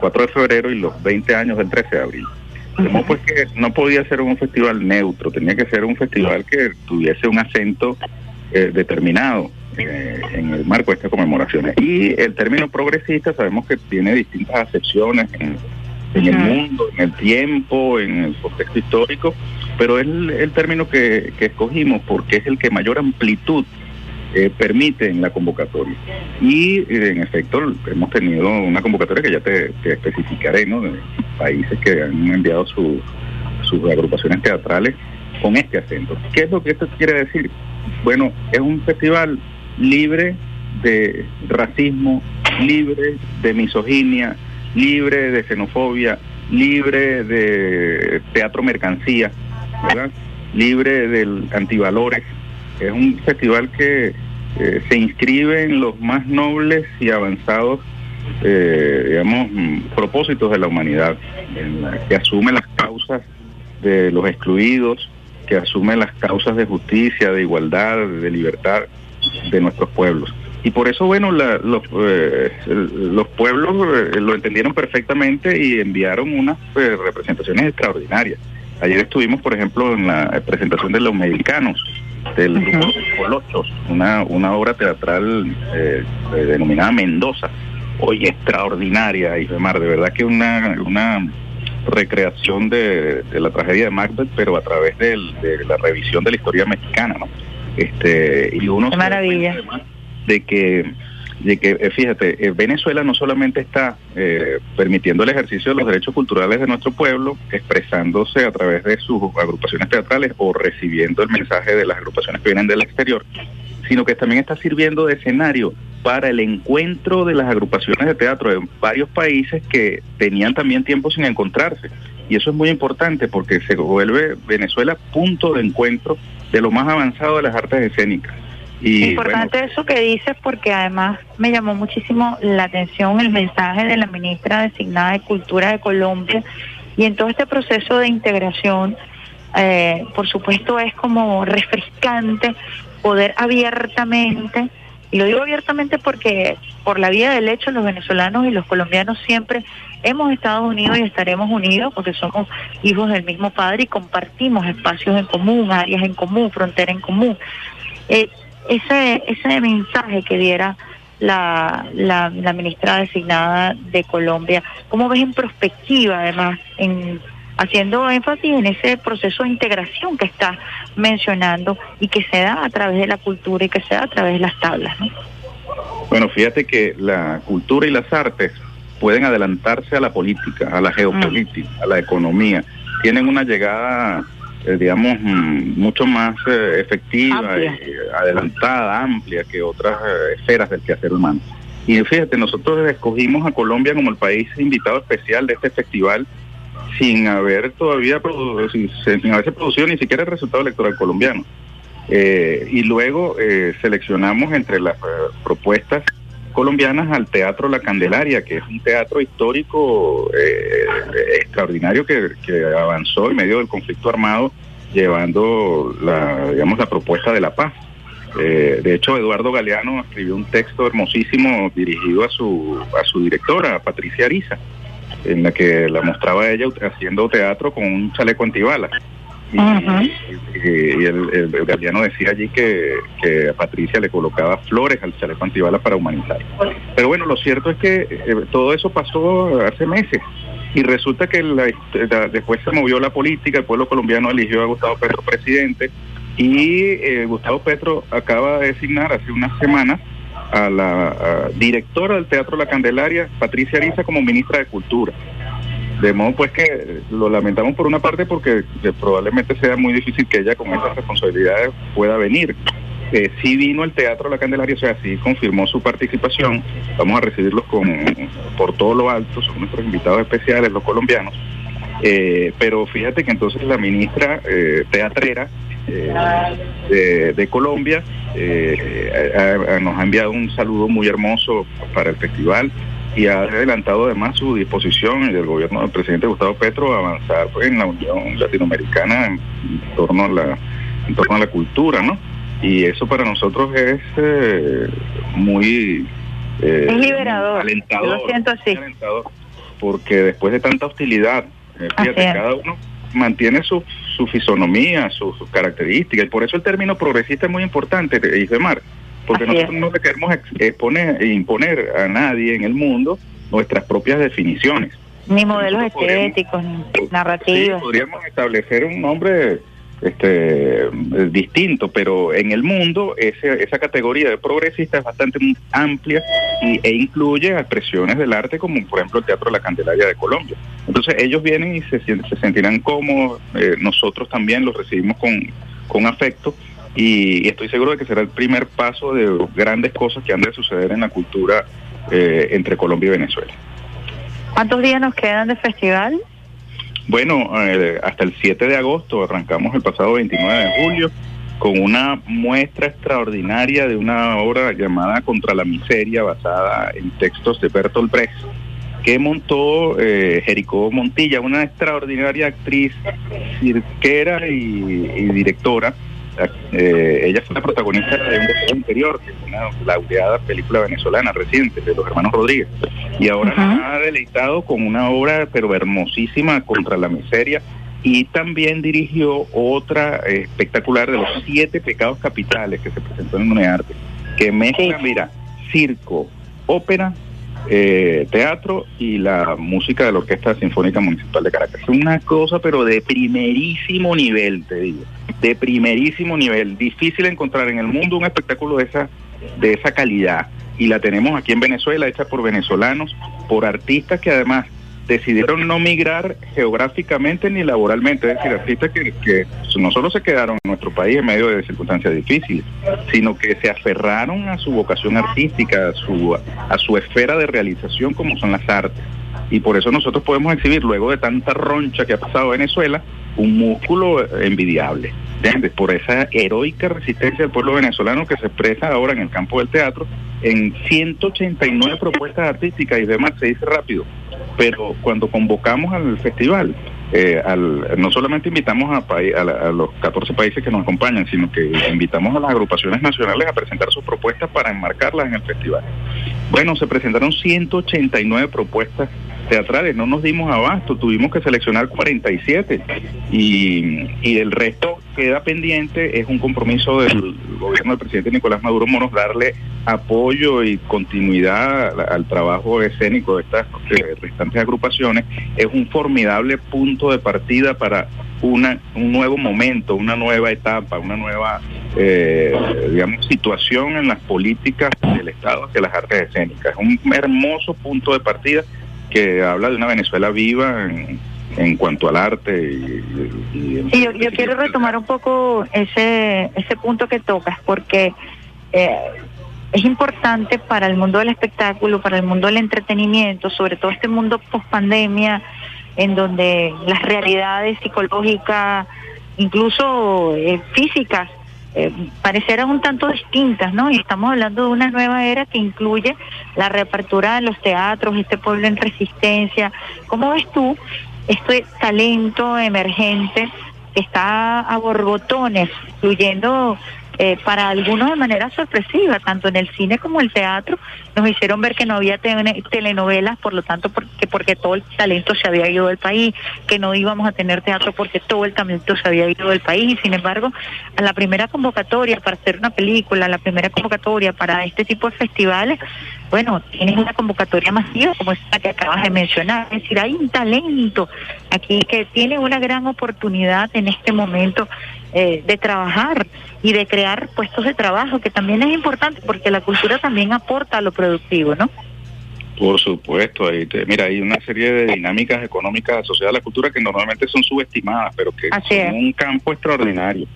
4 de febrero y los 20 años del 13 de abril. Como pues que no podía ser un festival neutro, tenía que ser un festival que tuviese un acento eh, determinado eh, en el marco de estas conmemoraciones. Y el término progresista sabemos que tiene distintas acepciones en, en el mundo, en el tiempo, en el contexto histórico, pero es el, el término que, que escogimos porque es el que mayor amplitud eh, permite en la convocatoria. Y eh, en efecto hemos tenido una convocatoria que ya te, especificaré, ¿no? De países que han enviado su- sus agrupaciones teatrales con este acento. ¿Qué es lo que esto quiere decir? Bueno, es un festival libre de racismo, libre de misoginia, libre de xenofobia, libre de teatro mercancía, ¿verdad? Libre del antivalores. Es un festival que eh, se inscribe en los más nobles y avanzados, eh, digamos, mm, propósitos de la humanidad, en la que asume las causas de los excluidos, que asume las causas de justicia, de igualdad, de libertad de nuestros pueblos. Y por eso, bueno, la- los, eh, los pueblos eh, lo entendieron perfectamente y enviaron unas eh, representaciones extraordinarias. Ayer estuvimos, por ejemplo, en la presentación de Los Mexicanos, del grupo Los Colochos, una, una obra teatral eh, eh, denominada Mendoza. Hoy extraordinaria, Isbemar, de verdad que una, una recreación de, de la tragedia de Macbeth, pero a través del- de la revisión de la historia mexicana, ¿no? Este, y uno Qué maravilla. de que de que, eh, fíjate, eh, Venezuela no solamente está eh, permitiendo el ejercicio de los derechos culturales de nuestro pueblo, expresándose a través de sus agrupaciones teatrales o recibiendo el mensaje de las agrupaciones que vienen del exterior, sino que también está sirviendo de escenario para el encuentro de las agrupaciones de teatro de varios países que tenían también tiempo sin encontrarse. Y eso es muy importante porque se vuelve Venezuela punto de encuentro de lo más avanzado de las artes escénicas. Y Importante eso que dices porque además me llamó muchísimo la atención el mensaje de la ministra designada de Cultura de Colombia y en todo este proceso de integración, eh, por supuesto es como refrescante poder abiertamente, y lo digo abiertamente porque por la vía del hecho los venezolanos y los colombianos siempre hemos estado unidos y estaremos unidos porque somos hijos del mismo padre y compartimos espacios en común, áreas en común, frontera en común. Eh, ese, ese mensaje que diera la, la, la ministra designada de Colombia, ¿cómo ves en perspectiva además, en haciendo énfasis en ese proceso de integración que está mencionando y que se da a través de la cultura y que se da a través de las tablas? ¿no? Bueno, fíjate que la cultura y las artes pueden adelantarse a la política, a la geopolítica, a la economía. Tienen una llegada, eh, digamos, mm, mucho más eh, efectiva, Amplia. adelantada, amplia que otras eh, esferas del quehacer humano. Y fíjate, nosotros escogimos a Colombia como el país invitado especial de este festival sin haber todavía sin, sin haberse producido ni siquiera el resultado electoral colombiano. Eh, y luego eh, seleccionamos entre las eh, propuestas colombianas al Teatro La Candelaria, que es un teatro histórico eh, extraordinario que, avanzó en medio del conflicto armado, llevando la, digamos, la propuesta de la paz. Eh, de hecho, Eduardo Galeano escribió un texto hermosísimo dirigido a su, a su directora, Patricia Ariza, en la que la mostraba ella haciendo teatro con un chaleco antibalas. Y, y- y el, el- el Galeano decía allí que, que a Patricia le colocaba flores al chaleco antibalas para humanizar. Pero bueno, lo cierto es que eh, todo eso pasó hace meses. Y resulta que la- la- después se movió la política, el pueblo colombiano eligió a Gustavo Petro presidente y eh, Gustavo Petro acaba de designar hace unas semanas a la a directora del Teatro La Candelaria, Patricia Ariza, como ministra de Cultura. De modo pues que lo lamentamos por una parte porque eh, probablemente sea muy difícil que ella con esas responsabilidades pueda venir. Eh, sí vino el Teatro La Candelaria, o sea, sí confirmó su participación. Vamos a recibirlos con, por todo lo alto, son nuestros invitados especiales, los colombianos. Eh, pero fíjate que entonces la ministra eh, teatrera eh, de, de Colombia ha- ha- nos ha enviado un saludo muy hermoso para el festival y ha adelantado además su disposición y del gobierno del presidente Gustavo Petro a avanzar pues, en la Unión Latinoamericana en, torno a la en torno a la cultura, ¿no? Y eso para nosotros es eh, muy eh, Es liberador. alentador, lo siento así. alentador, porque después de tanta hostilidad, eh, fíjate, cada uno mantiene su, su fisonomía, su- sus características, y por eso el término progresista es muy importante, eh, Isbemar, porque Así nosotros no le queremos ex- exponer, imponer a nadie en el mundo nuestras propias definiciones. Ni modelos estéticos, ni Sí, narrativas. podríamos establecer un nombre este distinto, pero en el mundo ese, esa categoría de progresista es bastante amplia y, e incluye expresiones del arte como por ejemplo el Teatro La Candelaria de Colombia. Entonces ellos vienen y se, se sentirán cómodos, eh, nosotros también los recibimos con, con afecto y, y estoy seguro de que será el primer paso de grandes cosas que han de suceder en la cultura eh, entre Colombia y Venezuela. ¿Cuántos días nos quedan de festival? Bueno, eh, hasta el 7 de agosto arrancamos el pasado 29 de julio con una muestra extraordinaria de una obra llamada Contra la Miseria, basada en textos de Bertolt Brecht, que montó eh, Jericó Montilla, una extraordinaria actriz cirquera y, y directora. Eh, ella fue la protagonista de Un deseo interior, que es una laureada película venezolana reciente de los hermanos Rodríguez. Y ahora nos ha deleitado con una obra, pero hermosísima, contra la miseria. Y también dirigió otra eh, espectacular de los siete pecados capitales que se presentó en UNEARTE, que mezcla, mira, circo, ópera, eh, teatro y la música de la Orquesta Sinfónica Municipal de Caracas. Una cosa, pero de primerísimo nivel, te digo, de primerísimo nivel. Difícil encontrar en el mundo un espectáculo de esa, de esa calidad. y la tenemos aquí en Venezuela, hecha por venezolanos, por artistas que además decidieron no migrar geográficamente ni laboralmente, es decir, artistas que, no solo se quedaron en nuestro país en medio de circunstancias difíciles, sino que se aferraron a su vocación artística, a su, a su esfera de realización como son las artes. Y por eso nosotros podemos exhibir, luego de tanta roncha que ha pasado Venezuela, un músculo envidiable. ¿entiendes? Por esa heroica resistencia del pueblo venezolano que se expresa ahora en el campo del teatro en 189 propuestas artísticas y demás, se dice rápido. Pero cuando convocamos al festival, eh, al, no solamente invitamos a, a, la- a los 14 países que nos acompañan, sino que invitamos a las agrupaciones nacionales a presentar sus propuestas para enmarcarlas en el festival. Bueno, se presentaron 189 propuestas teatrales, no nos dimos abasto, tuvimos que seleccionar 47 y, y el resto queda pendiente, es un compromiso del gobierno del presidente Nicolás Maduro Moros darle apoyo y continuidad al, al trabajo escénico de estas eh, restantes agrupaciones, es un formidable punto de partida para una, un nuevo momento, una nueva etapa, una nueva eh, digamos, situación en las políticas del Estado hacia las artes escénicas. Es un hermoso punto de partida que habla de una Venezuela viva en, en cuanto al arte y, Sí, yo, yo quiero retomar un poco ese, ese punto que tocas, porque eh, es importante para el mundo del espectáculo, para el mundo del entretenimiento, sobre todo este mundo post pandemia, en donde las realidades psicológicas, incluso eh, físicas, eh, parecieran un tanto distintas, ¿no? Y estamos hablando de una nueva era que incluye la reapertura de los teatros, este pueblo en resistencia. ¿Cómo ves tú este talento emergente que está a borbotones, fluyendo eh, para algunos de manera sorpresiva, tanto en el cine como el teatro, nos hicieron ver que no había tele- telenovelas, por lo tanto, porque, porque todo el talento se había ido del país, que no íbamos a tener teatro porque todo el talento se había ido del país, y sin embargo, a la primera convocatoria para hacer una película, a la primera convocatoria para este tipo de festivales, bueno, tienes una convocatoria masiva como esta que acabas de mencionar, es decir, hay un talento aquí que tiene una gran oportunidad en este momento eh, de trabajar y de crear puestos de trabajo, que también es importante porque la cultura también aporta a lo productivo, ¿no? Por supuesto, ahí te- mira, hay una serie de dinámicas económicas asociadas a la cultura que normalmente son subestimadas, pero que Así son es. un campo extraordinario.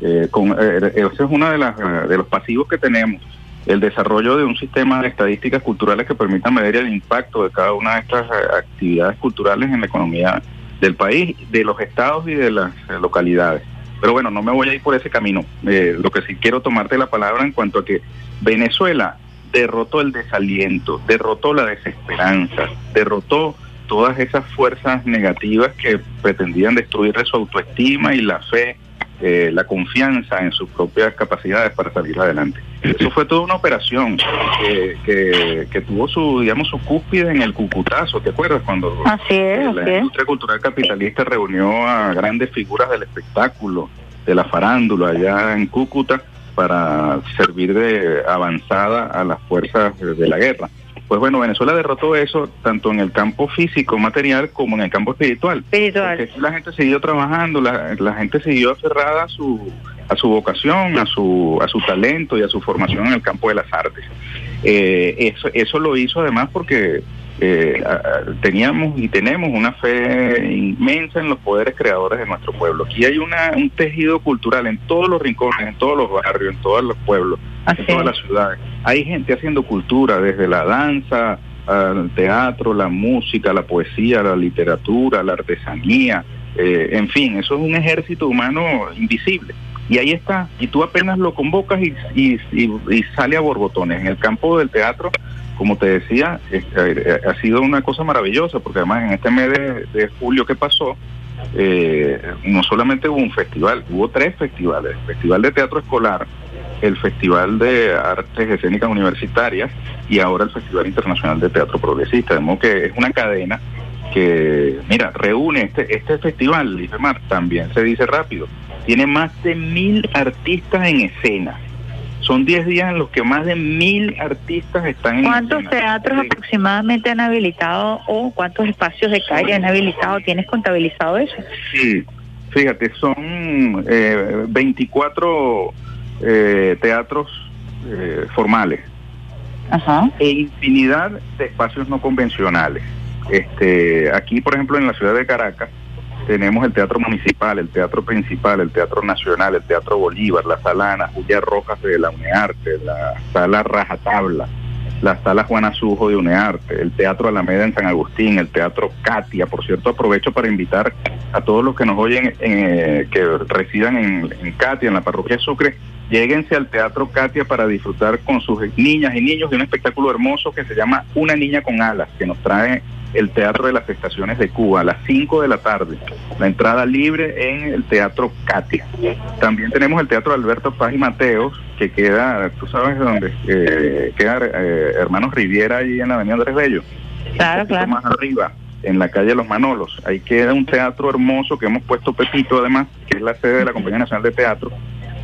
Eh, con, eh, ese es uno de, las, eh, de los pasivos que tenemos, el desarrollo de un sistema de estadísticas culturales que permitan medir el impacto de cada una de estas eh, actividades culturales en la economía del país, de los estados y de las eh, localidades. Pero bueno, no me voy a ir por ese camino. Eh, lo que sí quiero tomarte la palabra en cuanto a que Venezuela derrotó el desaliento, derrotó la desesperanza, derrotó todas esas fuerzas negativas que pretendían destruirle su autoestima y la fe, eh, la confianza en sus propias capacidades para salir adelante. Eso fue toda una operación que, que, que tuvo su, digamos, su cúspide en el Cucutazo, ¿te acuerdas? Cuando Así es, eh, así la es. industria cultural capitalista reunió a grandes figuras del espectáculo, de la farándula allá en Cúcuta para servir de avanzada a las fuerzas de la guerra. Pues bueno, Venezuela derrotó eso tanto en el campo físico, material, como en el campo espiritual. Espiritual. Porque la gente siguió trabajando, la, la gente siguió aferrada a su, a su vocación, a su, a su talento y a su formación en el campo de las artes. Eh, eso, eso lo hizo además porque eh, teníamos y tenemos una fe inmensa en los poderes creadores de nuestro pueblo. Aquí hay una, un tejido cultural en todos los rincones, en todos los barrios, en todos los pueblos, en todas las ciudades. Hay gente haciendo cultura, desde la danza, al teatro, la música, la poesía, la literatura, la artesanía, eh, en fin, eso es un ejército humano invisible. Y ahí está, y tú apenas lo convocas y, y, y- y sale a borbotones. En el campo del teatro, como te decía, es- eh, ha sido una cosa maravillosa, porque además en este mes de, julio que pasó, eh, no solamente hubo un festival, hubo tres festivales, el Festival de Teatro Escolar, el Festival de Artes Escénicas Universitarias y ahora el Festival Internacional de Teatro Progresista, de modo que es una cadena que, mira, reúne este, este festival, Ifemar, también se dice rápido, tiene más de mil artistas en escena. Son 10 días en los que más de mil artistas están ¿Cuántos teatros aproximadamente han habilitado o cuántos espacios de calle han habilitado? ¿Tienes contabilizado eso? Sí, fíjate, son eh, 24 eh, teatros eh, formales e infinidad de espacios no convencionales. Este, aquí, por ejemplo, en la ciudad de Caracas, tenemos el Teatro Municipal, el Teatro Principal, el Teatro Nacional, el Teatro Bolívar, la Sala Ana Julia Rojas de la UNEARTE, la Sala Rajatabla, la Sala Juana Sujo de UNEARTE, el Teatro Alameda en San Agustín, el Teatro Katia. Por cierto, aprovecho para invitar a todos los que nos oyen, eh, que residan en, en Katia, en la parroquia Sucre, lléguense al Teatro Katia para disfrutar con sus niñas y niños de un espectáculo hermoso que se llama Una Niña con Alas, que nos trae el Teatro de las Estaciones de Cuba a las 5 de la tarde. La entrada libre en el Teatro Katia. También tenemos el Teatro Alberto Paz y Mateos, que queda, tú sabes dónde, eh, queda eh, Hermanos Riviera ahí en la Avenida Andrés Bello. Claro, Un poquito más arriba, en la calle Los Manolos. Ahí queda un teatro hermoso que hemos puesto Pepito, además, que es la sede de la Compañía Nacional de Teatro.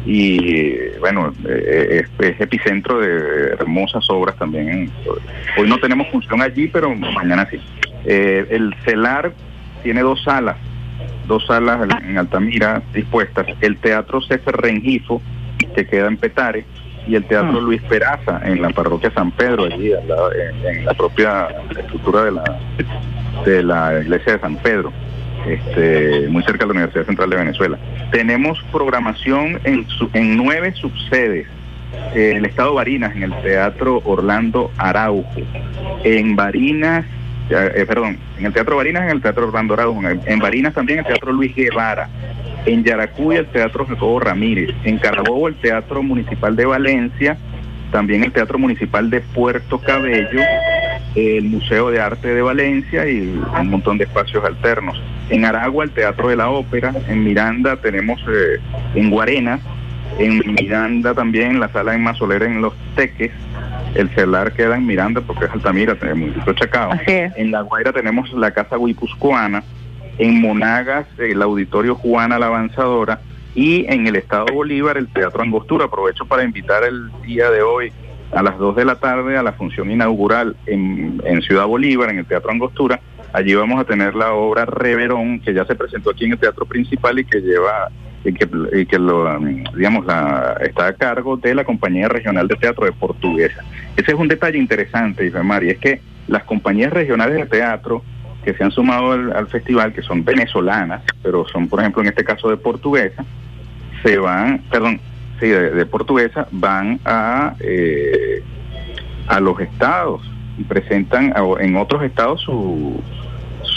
Y bueno, eh, es, es epicentro de hermosas obras también. Hoy no tenemos función allí, pero mañana sí. Eh, el CELAR tiene dos salas, dos salas en Altamira dispuestas. El Teatro César Rengifo, que queda en Petare, y el Teatro Luis Peraza, en la parroquia San Pedro, allí en, en la propia estructura de la, de la iglesia de San Pedro, este, muy cerca de la Universidad Central de Venezuela. Tenemos programación en, en nueve subsedes. Eh, el Estado Barinas, en el Teatro Orlando Araujo. En Barinas, eh, perdón, en el Teatro Barinas, en el Teatro Orlando Araujo. En, en Barinas también el Teatro Luis Guevara. En Yaracuy el Teatro Jacobo Ramírez. En Carabobo el Teatro Municipal de Valencia. También el Teatro Municipal de Puerto Cabello. El Museo de Arte de Valencia y un montón de espacios alternos. En Aragua el Teatro de la Ópera. En Miranda tenemos eh, en Guarenas. En Miranda también la sala en Mazolera en Los Teques. El celular queda en Miranda porque es Altamira, el municipio Chacao. En La Guaira tenemos la Casa Guipuzcoana. En Monagas el Auditorio Juana la Avanzadora. Y en el Estado Bolívar el Teatro Angostura. Aprovecho para invitar el día de hoy a las 2 de la tarde a la función inaugural en, en Ciudad Bolívar, en el Teatro Angostura. Allí vamos a tener la obra Reverón, que ya se presentó aquí en el Teatro Principal y que lleva y que, y que lo, um, digamos, la, está a cargo de la Compañía Regional de Teatro de Portuguesa. Ese es un detalle interesante, Isabel y es que las compañías regionales de teatro que se han sumado al, al festival, que son venezolanas, pero son, por ejemplo, en este caso de portuguesa, se van, perdón, sí, de, portuguesa, van a, eh, a los estados y presentan en otros estados su,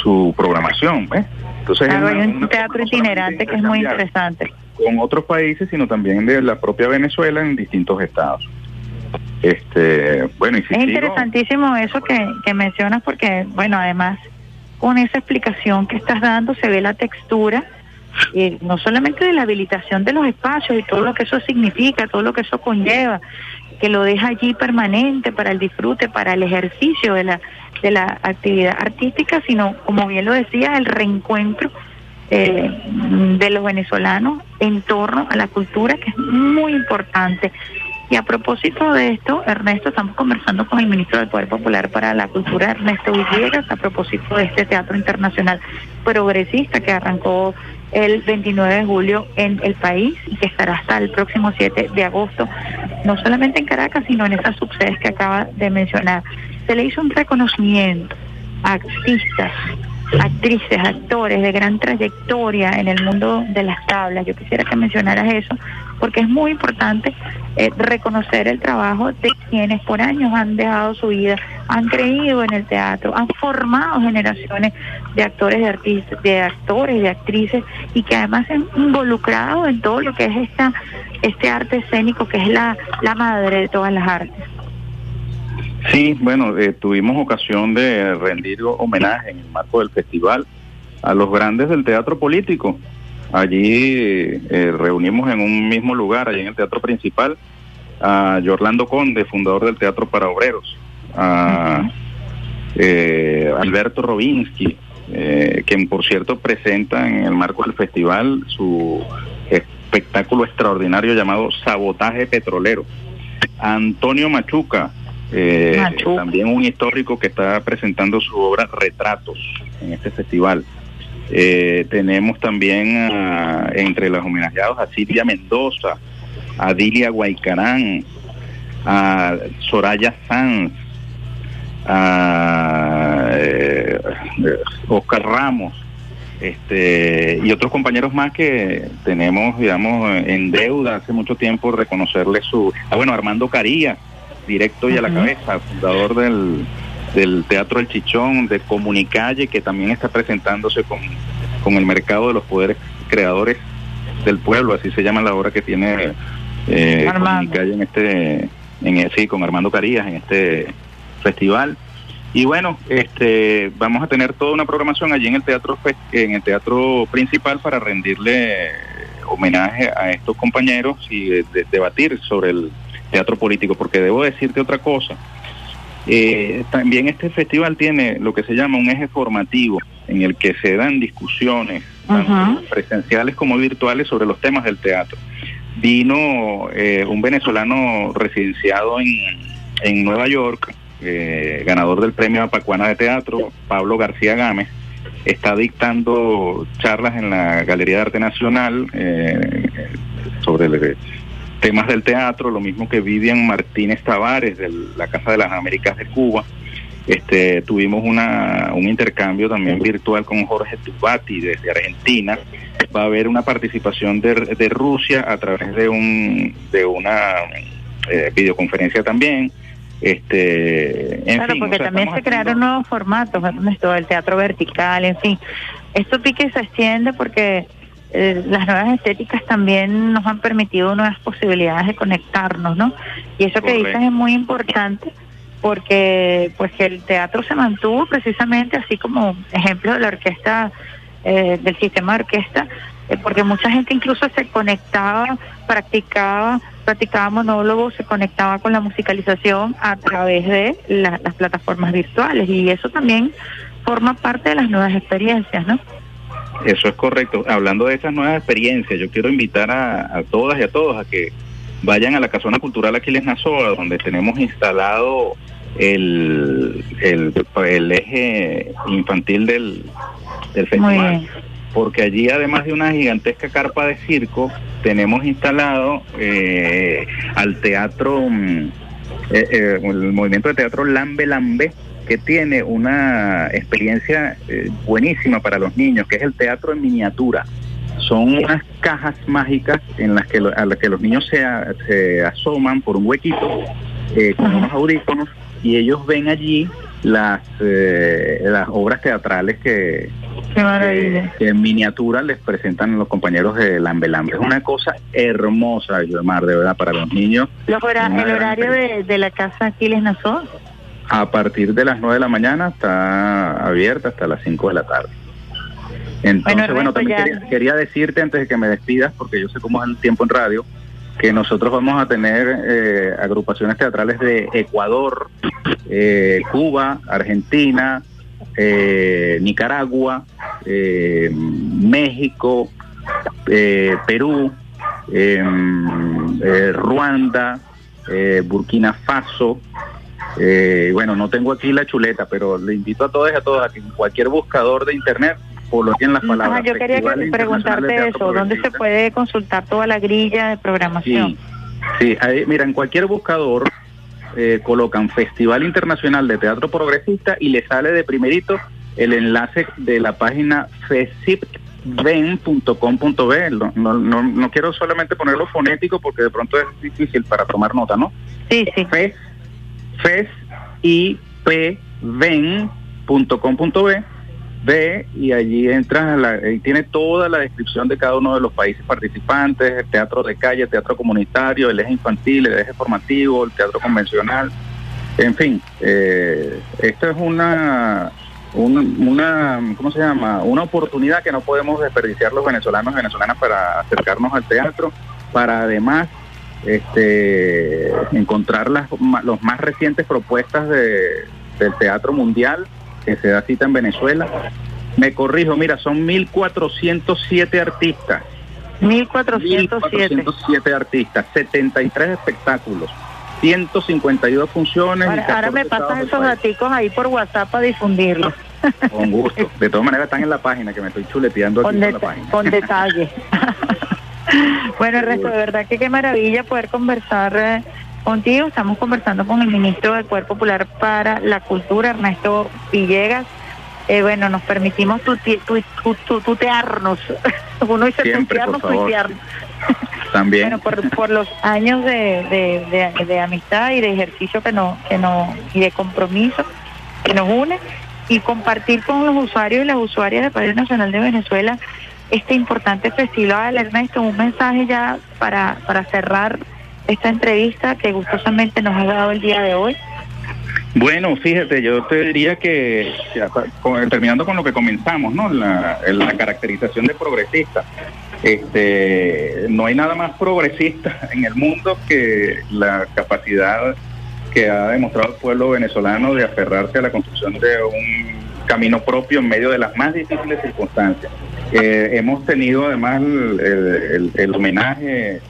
su programación. ¿ves? Entonces, Claro, hay un teatro itinerante que es muy interesante. con otros países, sino también de la propia Venezuela en distintos estados. Este, bueno, Es interesantísimo eso que, que mencionas porque, bueno, además con esa explicación que estás dando se ve la textura, eh, no solamente de la habilitación de los espacios y todo lo que eso significa, todo lo que eso conlleva, que lo deja allí permanente para el disfrute, para el ejercicio de la, de la actividad artística, sino, como bien lo decía, el reencuentro eh, de los venezolanos en torno a la cultura, que es muy importante. Y a propósito de esto, Ernesto, estamos conversando con el ministro del Poder Popular para la Cultura, Ernesto Villegas, a propósito de este Teatro Internacional Progresista que arrancó el 29 de julio en el país y que estará hasta el próximo 7 de agosto, no solamente en Caracas, sino en esas subsedes que acaba de mencionar. Se le hizo un reconocimiento a artistas, actrices, actores de gran trayectoria en el mundo de las tablas. Yo quisiera que mencionaras eso, porque es muy importante eh, reconocer el trabajo de quienes por años han dejado su vida, han creído en el teatro, han formado generaciones de actores, de artistas, de actores, de actrices y que además se han involucrado en todo lo que es esta este arte escénico que es la, la madre de todas las artes. Sí, bueno, eh, tuvimos ocasión de rendir homenaje en el marco del festival a los grandes del teatro político. Allí eh, reunimos en un mismo lugar, allí en el teatro principal, a Yorlando Conde, fundador del Teatro para Obreros, a eh, Alberto Robinsky, eh, quien por cierto presenta en el marco del festival su espectáculo extraordinario llamado Sabotaje Petrolero. Antonio Machuca, eh, también un histórico que está presentando su obra Retratos en este festival. Eh, tenemos también a- entre los homenajeados a Silvia Mendoza, a Dilia Guaycarán, a Soraya Sanz, a eh, Oscar Ramos, este y otros compañeros más que tenemos, digamos, en deuda hace mucho tiempo reconocerle su... Ah, bueno, Armando Caría, directo y a la cabeza, fundador del, del Teatro El Chichón, de Comunicalle, que también está presentándose con, con el mercado de los poderes creadores del pueblo, así se llama la obra que tiene eh. Comunicalle en este, en, el- sí, con Armando Carías en este festival. Y bueno, este, vamos a tener toda una programación allí en el teatro Fe- en el teatro principal para rendirle homenaje a estos compañeros y eh, de- debatir sobre el teatro político, porque debo decirte otra cosa. Eh, también este festival tiene lo que se llama un eje formativo en el que se dan discusiones tanto presenciales como virtuales sobre los temas del teatro. Vino eh, un venezolano residenciado en, en Nueva York, eh, ganador del premio Apacuana de Teatro, Pablo García Gámez, está dictando charlas en la Galería de Arte Nacional eh, sobre el- temas del teatro, lo mismo que Vivian Martínez Tavares de la Casa de las Américas de Cuba. Este, tuvimos una, un intercambio también virtual con Jorge Tubati desde Argentina. Va a haber una participación de, de Rusia a través de un de una eh, videoconferencia también. Este, en claro, fin, porque o sea, también se crearon nuevos formatos, Ernesto, el teatro vertical, en fin. Esto pique se extiende porque eh, las nuevas estéticas también nos han permitido nuevas posibilidades de conectarnos, ¿no? Y eso que dices es muy importante porque pues que el teatro se mantuvo precisamente así como ejemplo de la orquesta, eh, del sistema de orquesta, eh, porque mucha gente incluso se conectaba, practicaba, practicaba monólogos, se conectaba con la musicalización a través de la- las plataformas virtuales y eso también forma parte de las nuevas experiencias, ¿no? Eso es correcto. Hablando de esas nuevas experiencias, yo quiero invitar a, a todas y a todos a que vayan a la Casona Cultural Aquiles Nazoa, donde tenemos instalado el, el, el eje infantil del, del festival. Porque allí, además de una gigantesca carpa de circo, tenemos instalado eh, al teatro, mm, eh, eh, el movimiento de teatro Lambe Lambe, que tiene una experiencia eh, buenísima para los niños, que es el teatro en miniatura. Son unas cajas mágicas en las que, lo- a las que los niños se, a- se asoman por un huequito eh, con unos audífonos y ellos ven allí las, eh, las obras teatrales que, en miniatura les presentan los compañeros de Lambe Lambe. Es una cosa hermosa, Mar, de verdad, para los niños. Los hora- el horario de, de la casa Aquiles Nazoa. A partir de las 9 de la mañana está abierta hasta las 5 de la tarde. Entonces, Bueno, también quería, quería decirte antes de que me despidas, porque yo sé cómo es el tiempo en radio, que nosotros vamos a tener eh, agrupaciones teatrales de Ecuador, eh, Cuba, Argentina, eh, Nicaragua, eh, México, Perú, eh, Ruanda, Burkina Faso. Eh, bueno, no tengo aquí la chuleta, pero le invito a todos y a todos a que en cualquier buscador de internet coloquen las palabras. Ajá, yo quería que preguntarte eso, ¿dónde se puede consultar toda la grilla de programación? Sí, sí ahí, mira, en cualquier buscador eh, colocan Festival Internacional de Teatro Progresista y le sale de primerito el enlace de la página fesipven.com.be. No, no, no, no quiero solamente ponerlo fonético porque de pronto es difícil para tomar nota, ¿no? Sí, sí. Fes y pven.com.be ve y allí entras, a la, tiene toda la descripción de cada uno de los países participantes, el teatro de calle, el teatro comunitario, el eje infantil, el eje formativo, el teatro convencional, en fin, eh, esto es una, un- una, ¿cómo se llama? Una oportunidad que no podemos desperdiciar los venezolanos y venezolanas para acercarnos al teatro, para además este, encontrar las, los más recientes propuestas de, del teatro mundial que se da cita en Venezuela. Me corrijo, mira, son 1.407 artistas. 1407. 1.407 artistas, 73 espectáculos, 152 funciones. y Ahora, ahora 14 me del esos daticos ahí por WhatsApp para difundirlos. Con gusto. De todas maneras están en la página, que me estoy chuleteando aquí con, en la página. con detalle. bueno, el resto, de verdad que qué maravilla poder conversar eh, contigo. Estamos conversando con el ministro del Poder Popular para la Cultura, Ernesto Villegas. Eh, bueno, nos permitimos tuti- tu- tu- tu- tutearnos. Uno dice Siempre, tutearnos, tuitearnos. También. Bueno, por, por los años de, de- de- de amistad y de ejercicio que no, que no, y de compromiso que nos une y compartir con los usuarios y las usuarias del Padre Nacional de Venezuela este importante festival, Ernesto, un mensaje ya para, para cerrar esta entrevista que gustosamente nos ha dado el día de hoy. Bueno, fíjate, yo te diría que, terminando con lo que comenzamos, ¿no? La, la caracterización de progresista. Este, no hay nada más progresista en el mundo que la capacidad que ha demostrado el pueblo venezolano de aferrarse a la construcción de un camino propio en medio de las más difíciles circunstancias. Eh, hemos tenido además el, el- el homenaje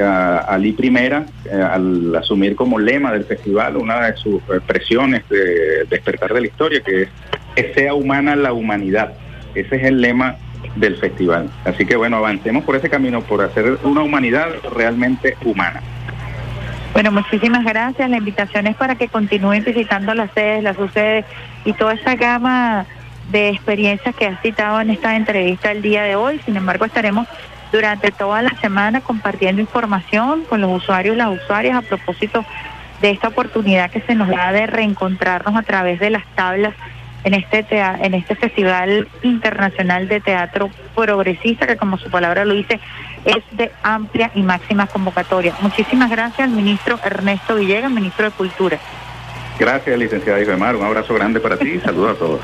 a Ali Primera eh, al asumir como lema del festival una de sus expresiones de despertar de la historia, que es que sea humana la humanidad. Ese es el lema del festival. Así que bueno, avancemos por ese camino, por hacer una humanidad realmente humana. Bueno, muchísimas gracias. La invitación es para que continúen visitando las sedes, las sedes y toda esa gama de experiencias que has citado en esta entrevista el día de hoy. Sin embargo, estaremos durante toda la semana compartiendo información con los usuarios y las usuarias a propósito de esta oportunidad que se nos da de reencontrarnos a través de las tablas en este en este Festival Internacional de Teatro Progresista, que como su palabra lo dice, es de amplia y máxima convocatoria. Muchísimas gracias al ministro Ernesto Villegas, ministro de Cultura. Gracias, licenciada Ifemar. Un abrazo grande para ti y saludos a todos.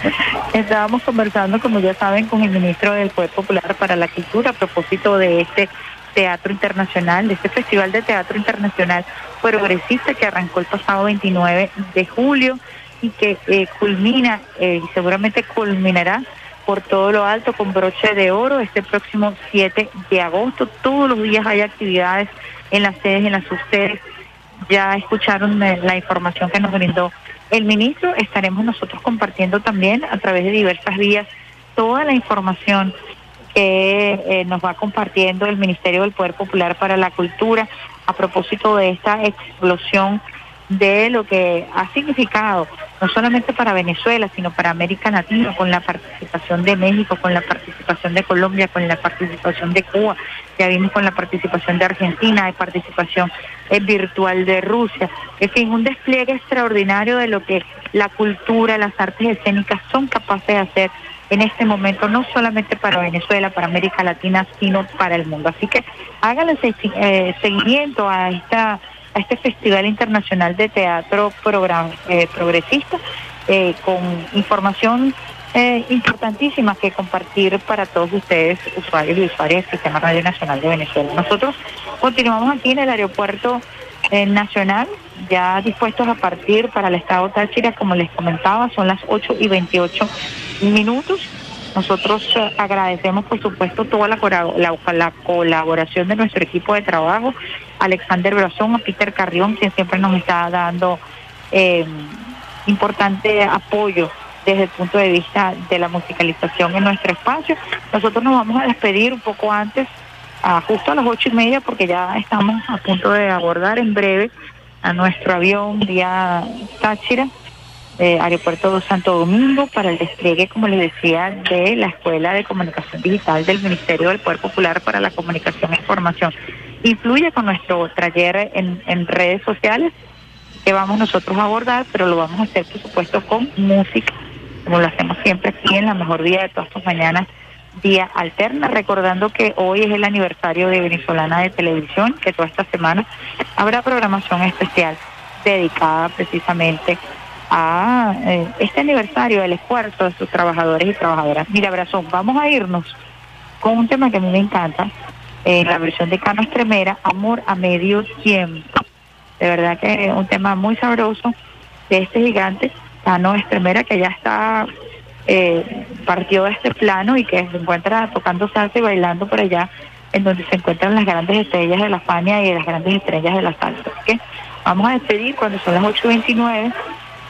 Estábamos conversando, como ya saben, con el ministro del Poder Popular para la Cultura a propósito de este teatro internacional, de este Festival de Teatro Internacional Progresista que arrancó el pasado 29 de julio y que eh, culmina eh, y seguramente culminará por todo lo alto con broche de oro este próximo 7 de agosto. Todos los días hay actividades en las sedes, en las subsedes. Ya escucharon eh, la información que nos brindó el ministro. Estaremos nosotros compartiendo también a través de diversas vías toda la información que eh, nos va compartiendo el Ministerio del Poder Popular para la Cultura a propósito de esta explosión de lo que ha significado no solamente para Venezuela, sino para América Latina, con la participación de México, con la participación de Colombia, con la participación de Cuba, ya vimos con la participación de Argentina, hay participación eh, virtual de Rusia, en fin, un despliegue extraordinario de lo que la cultura, las artes escénicas son capaces de hacer en este momento, no solamente para Venezuela, para América Latina, sino para el mundo. Así que háganle eh, seguimiento a esta a este Festival Internacional de Teatro Program- eh, Progresista eh, con información eh, importantísima que compartir para todos ustedes, usuarios y usuarias del Sistema Radio Nacional de Venezuela. Nosotros continuamos aquí en el aeropuerto eh, nacional, ya dispuestos a partir para el estado Táchira, como les comentaba, son las 8 y 28 minutos. Nosotros eh, agradecemos, por supuesto, toda la, colaboración de nuestro equipo de trabajo, Alexander Brazón, a Peter Carrión, quien siempre nos está dando eh, importante apoyo desde el punto de vista de la musicalización en nuestro espacio. Nosotros nos vamos a despedir un poco antes, a justo a las ocho y media, porque ya estamos a punto de abordar en breve a nuestro avión vía Táchira, eh, Aeropuerto Santo Domingo, para el despliegue, como les decía, de la Escuela de Comunicación Digital del Ministerio del Poder Popular para la Comunicación e Información. Influye con nuestro taller en, en redes sociales que vamos nosotros a abordar, pero lo vamos a hacer, por supuesto, con música, como lo hacemos siempre aquí en la mejor día de todas tus mañanas, día alterna, recordando que hoy es el aniversario de Venezolana de Televisión, que toda esta semana habrá programación especial dedicada precisamente a eh, este aniversario del esfuerzo de sus trabajadores y trabajadoras. Mira, Brazón, vamos a irnos con un tema que a mí me encanta, en la versión de Cano Estremera, Amor a Medio Tiempo. De verdad que es un tema muy sabroso de este gigante, Cano Estremera, que ya está, eh, partió de este plano y que se encuentra tocando salsa y bailando por allá, en donde se encuentran las grandes estrellas de la Fania y las grandes estrellas de la salsa. Que vamos a despedir cuando son las 8.29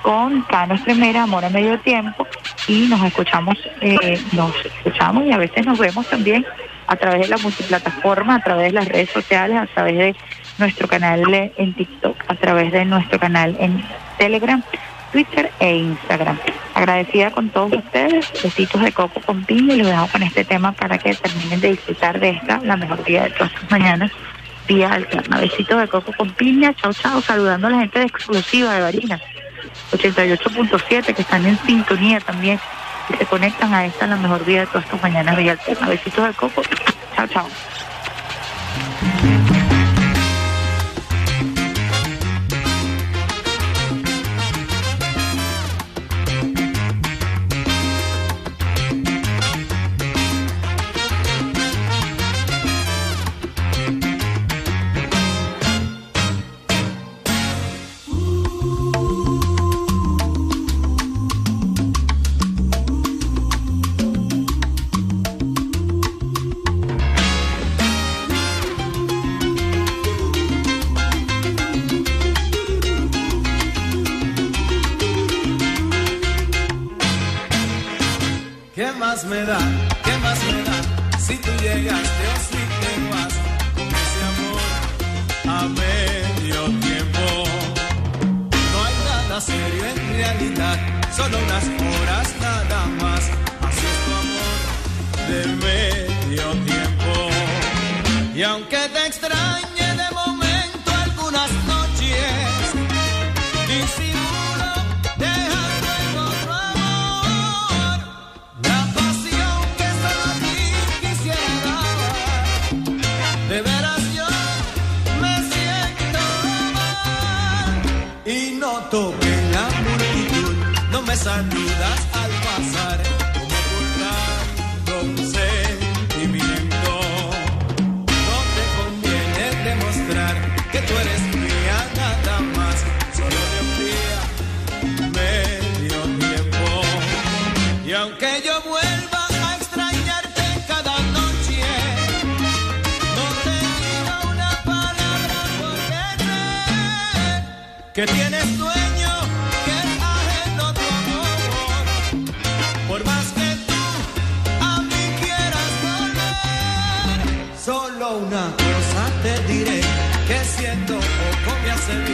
con Cano Estremera, Amor a Medio Tiempo, y nos escuchamos, eh, nos escuchamos y a veces nos vemos también a través de la multiplataforma, a través de las redes sociales, a través de nuestro canal en TikTok, a través de nuestro canal en Telegram, Twitter e Instagram. Agradecida con todos ustedes, besitos de coco con piña y los dejo con este tema para que terminen de disfrutar de esta, la mejor día de todas sus mañanas, día alterna. Besitos de coco con piña, chao chao, saludando a la gente de exclusiva de Barinas, 88.7 que están en sintonía también y se conectan a esta, la mejor día de todas tus mañanas, día alterna. Besitos de coco, chao chao. Aunque yo vuelva a extrañarte cada noche, no te digo una palabra porque creer que tienes dueño, que es ajeno tu amor. Por más que tú a mí quieras volver, solo una cosa te diré, que siento poco me hace bien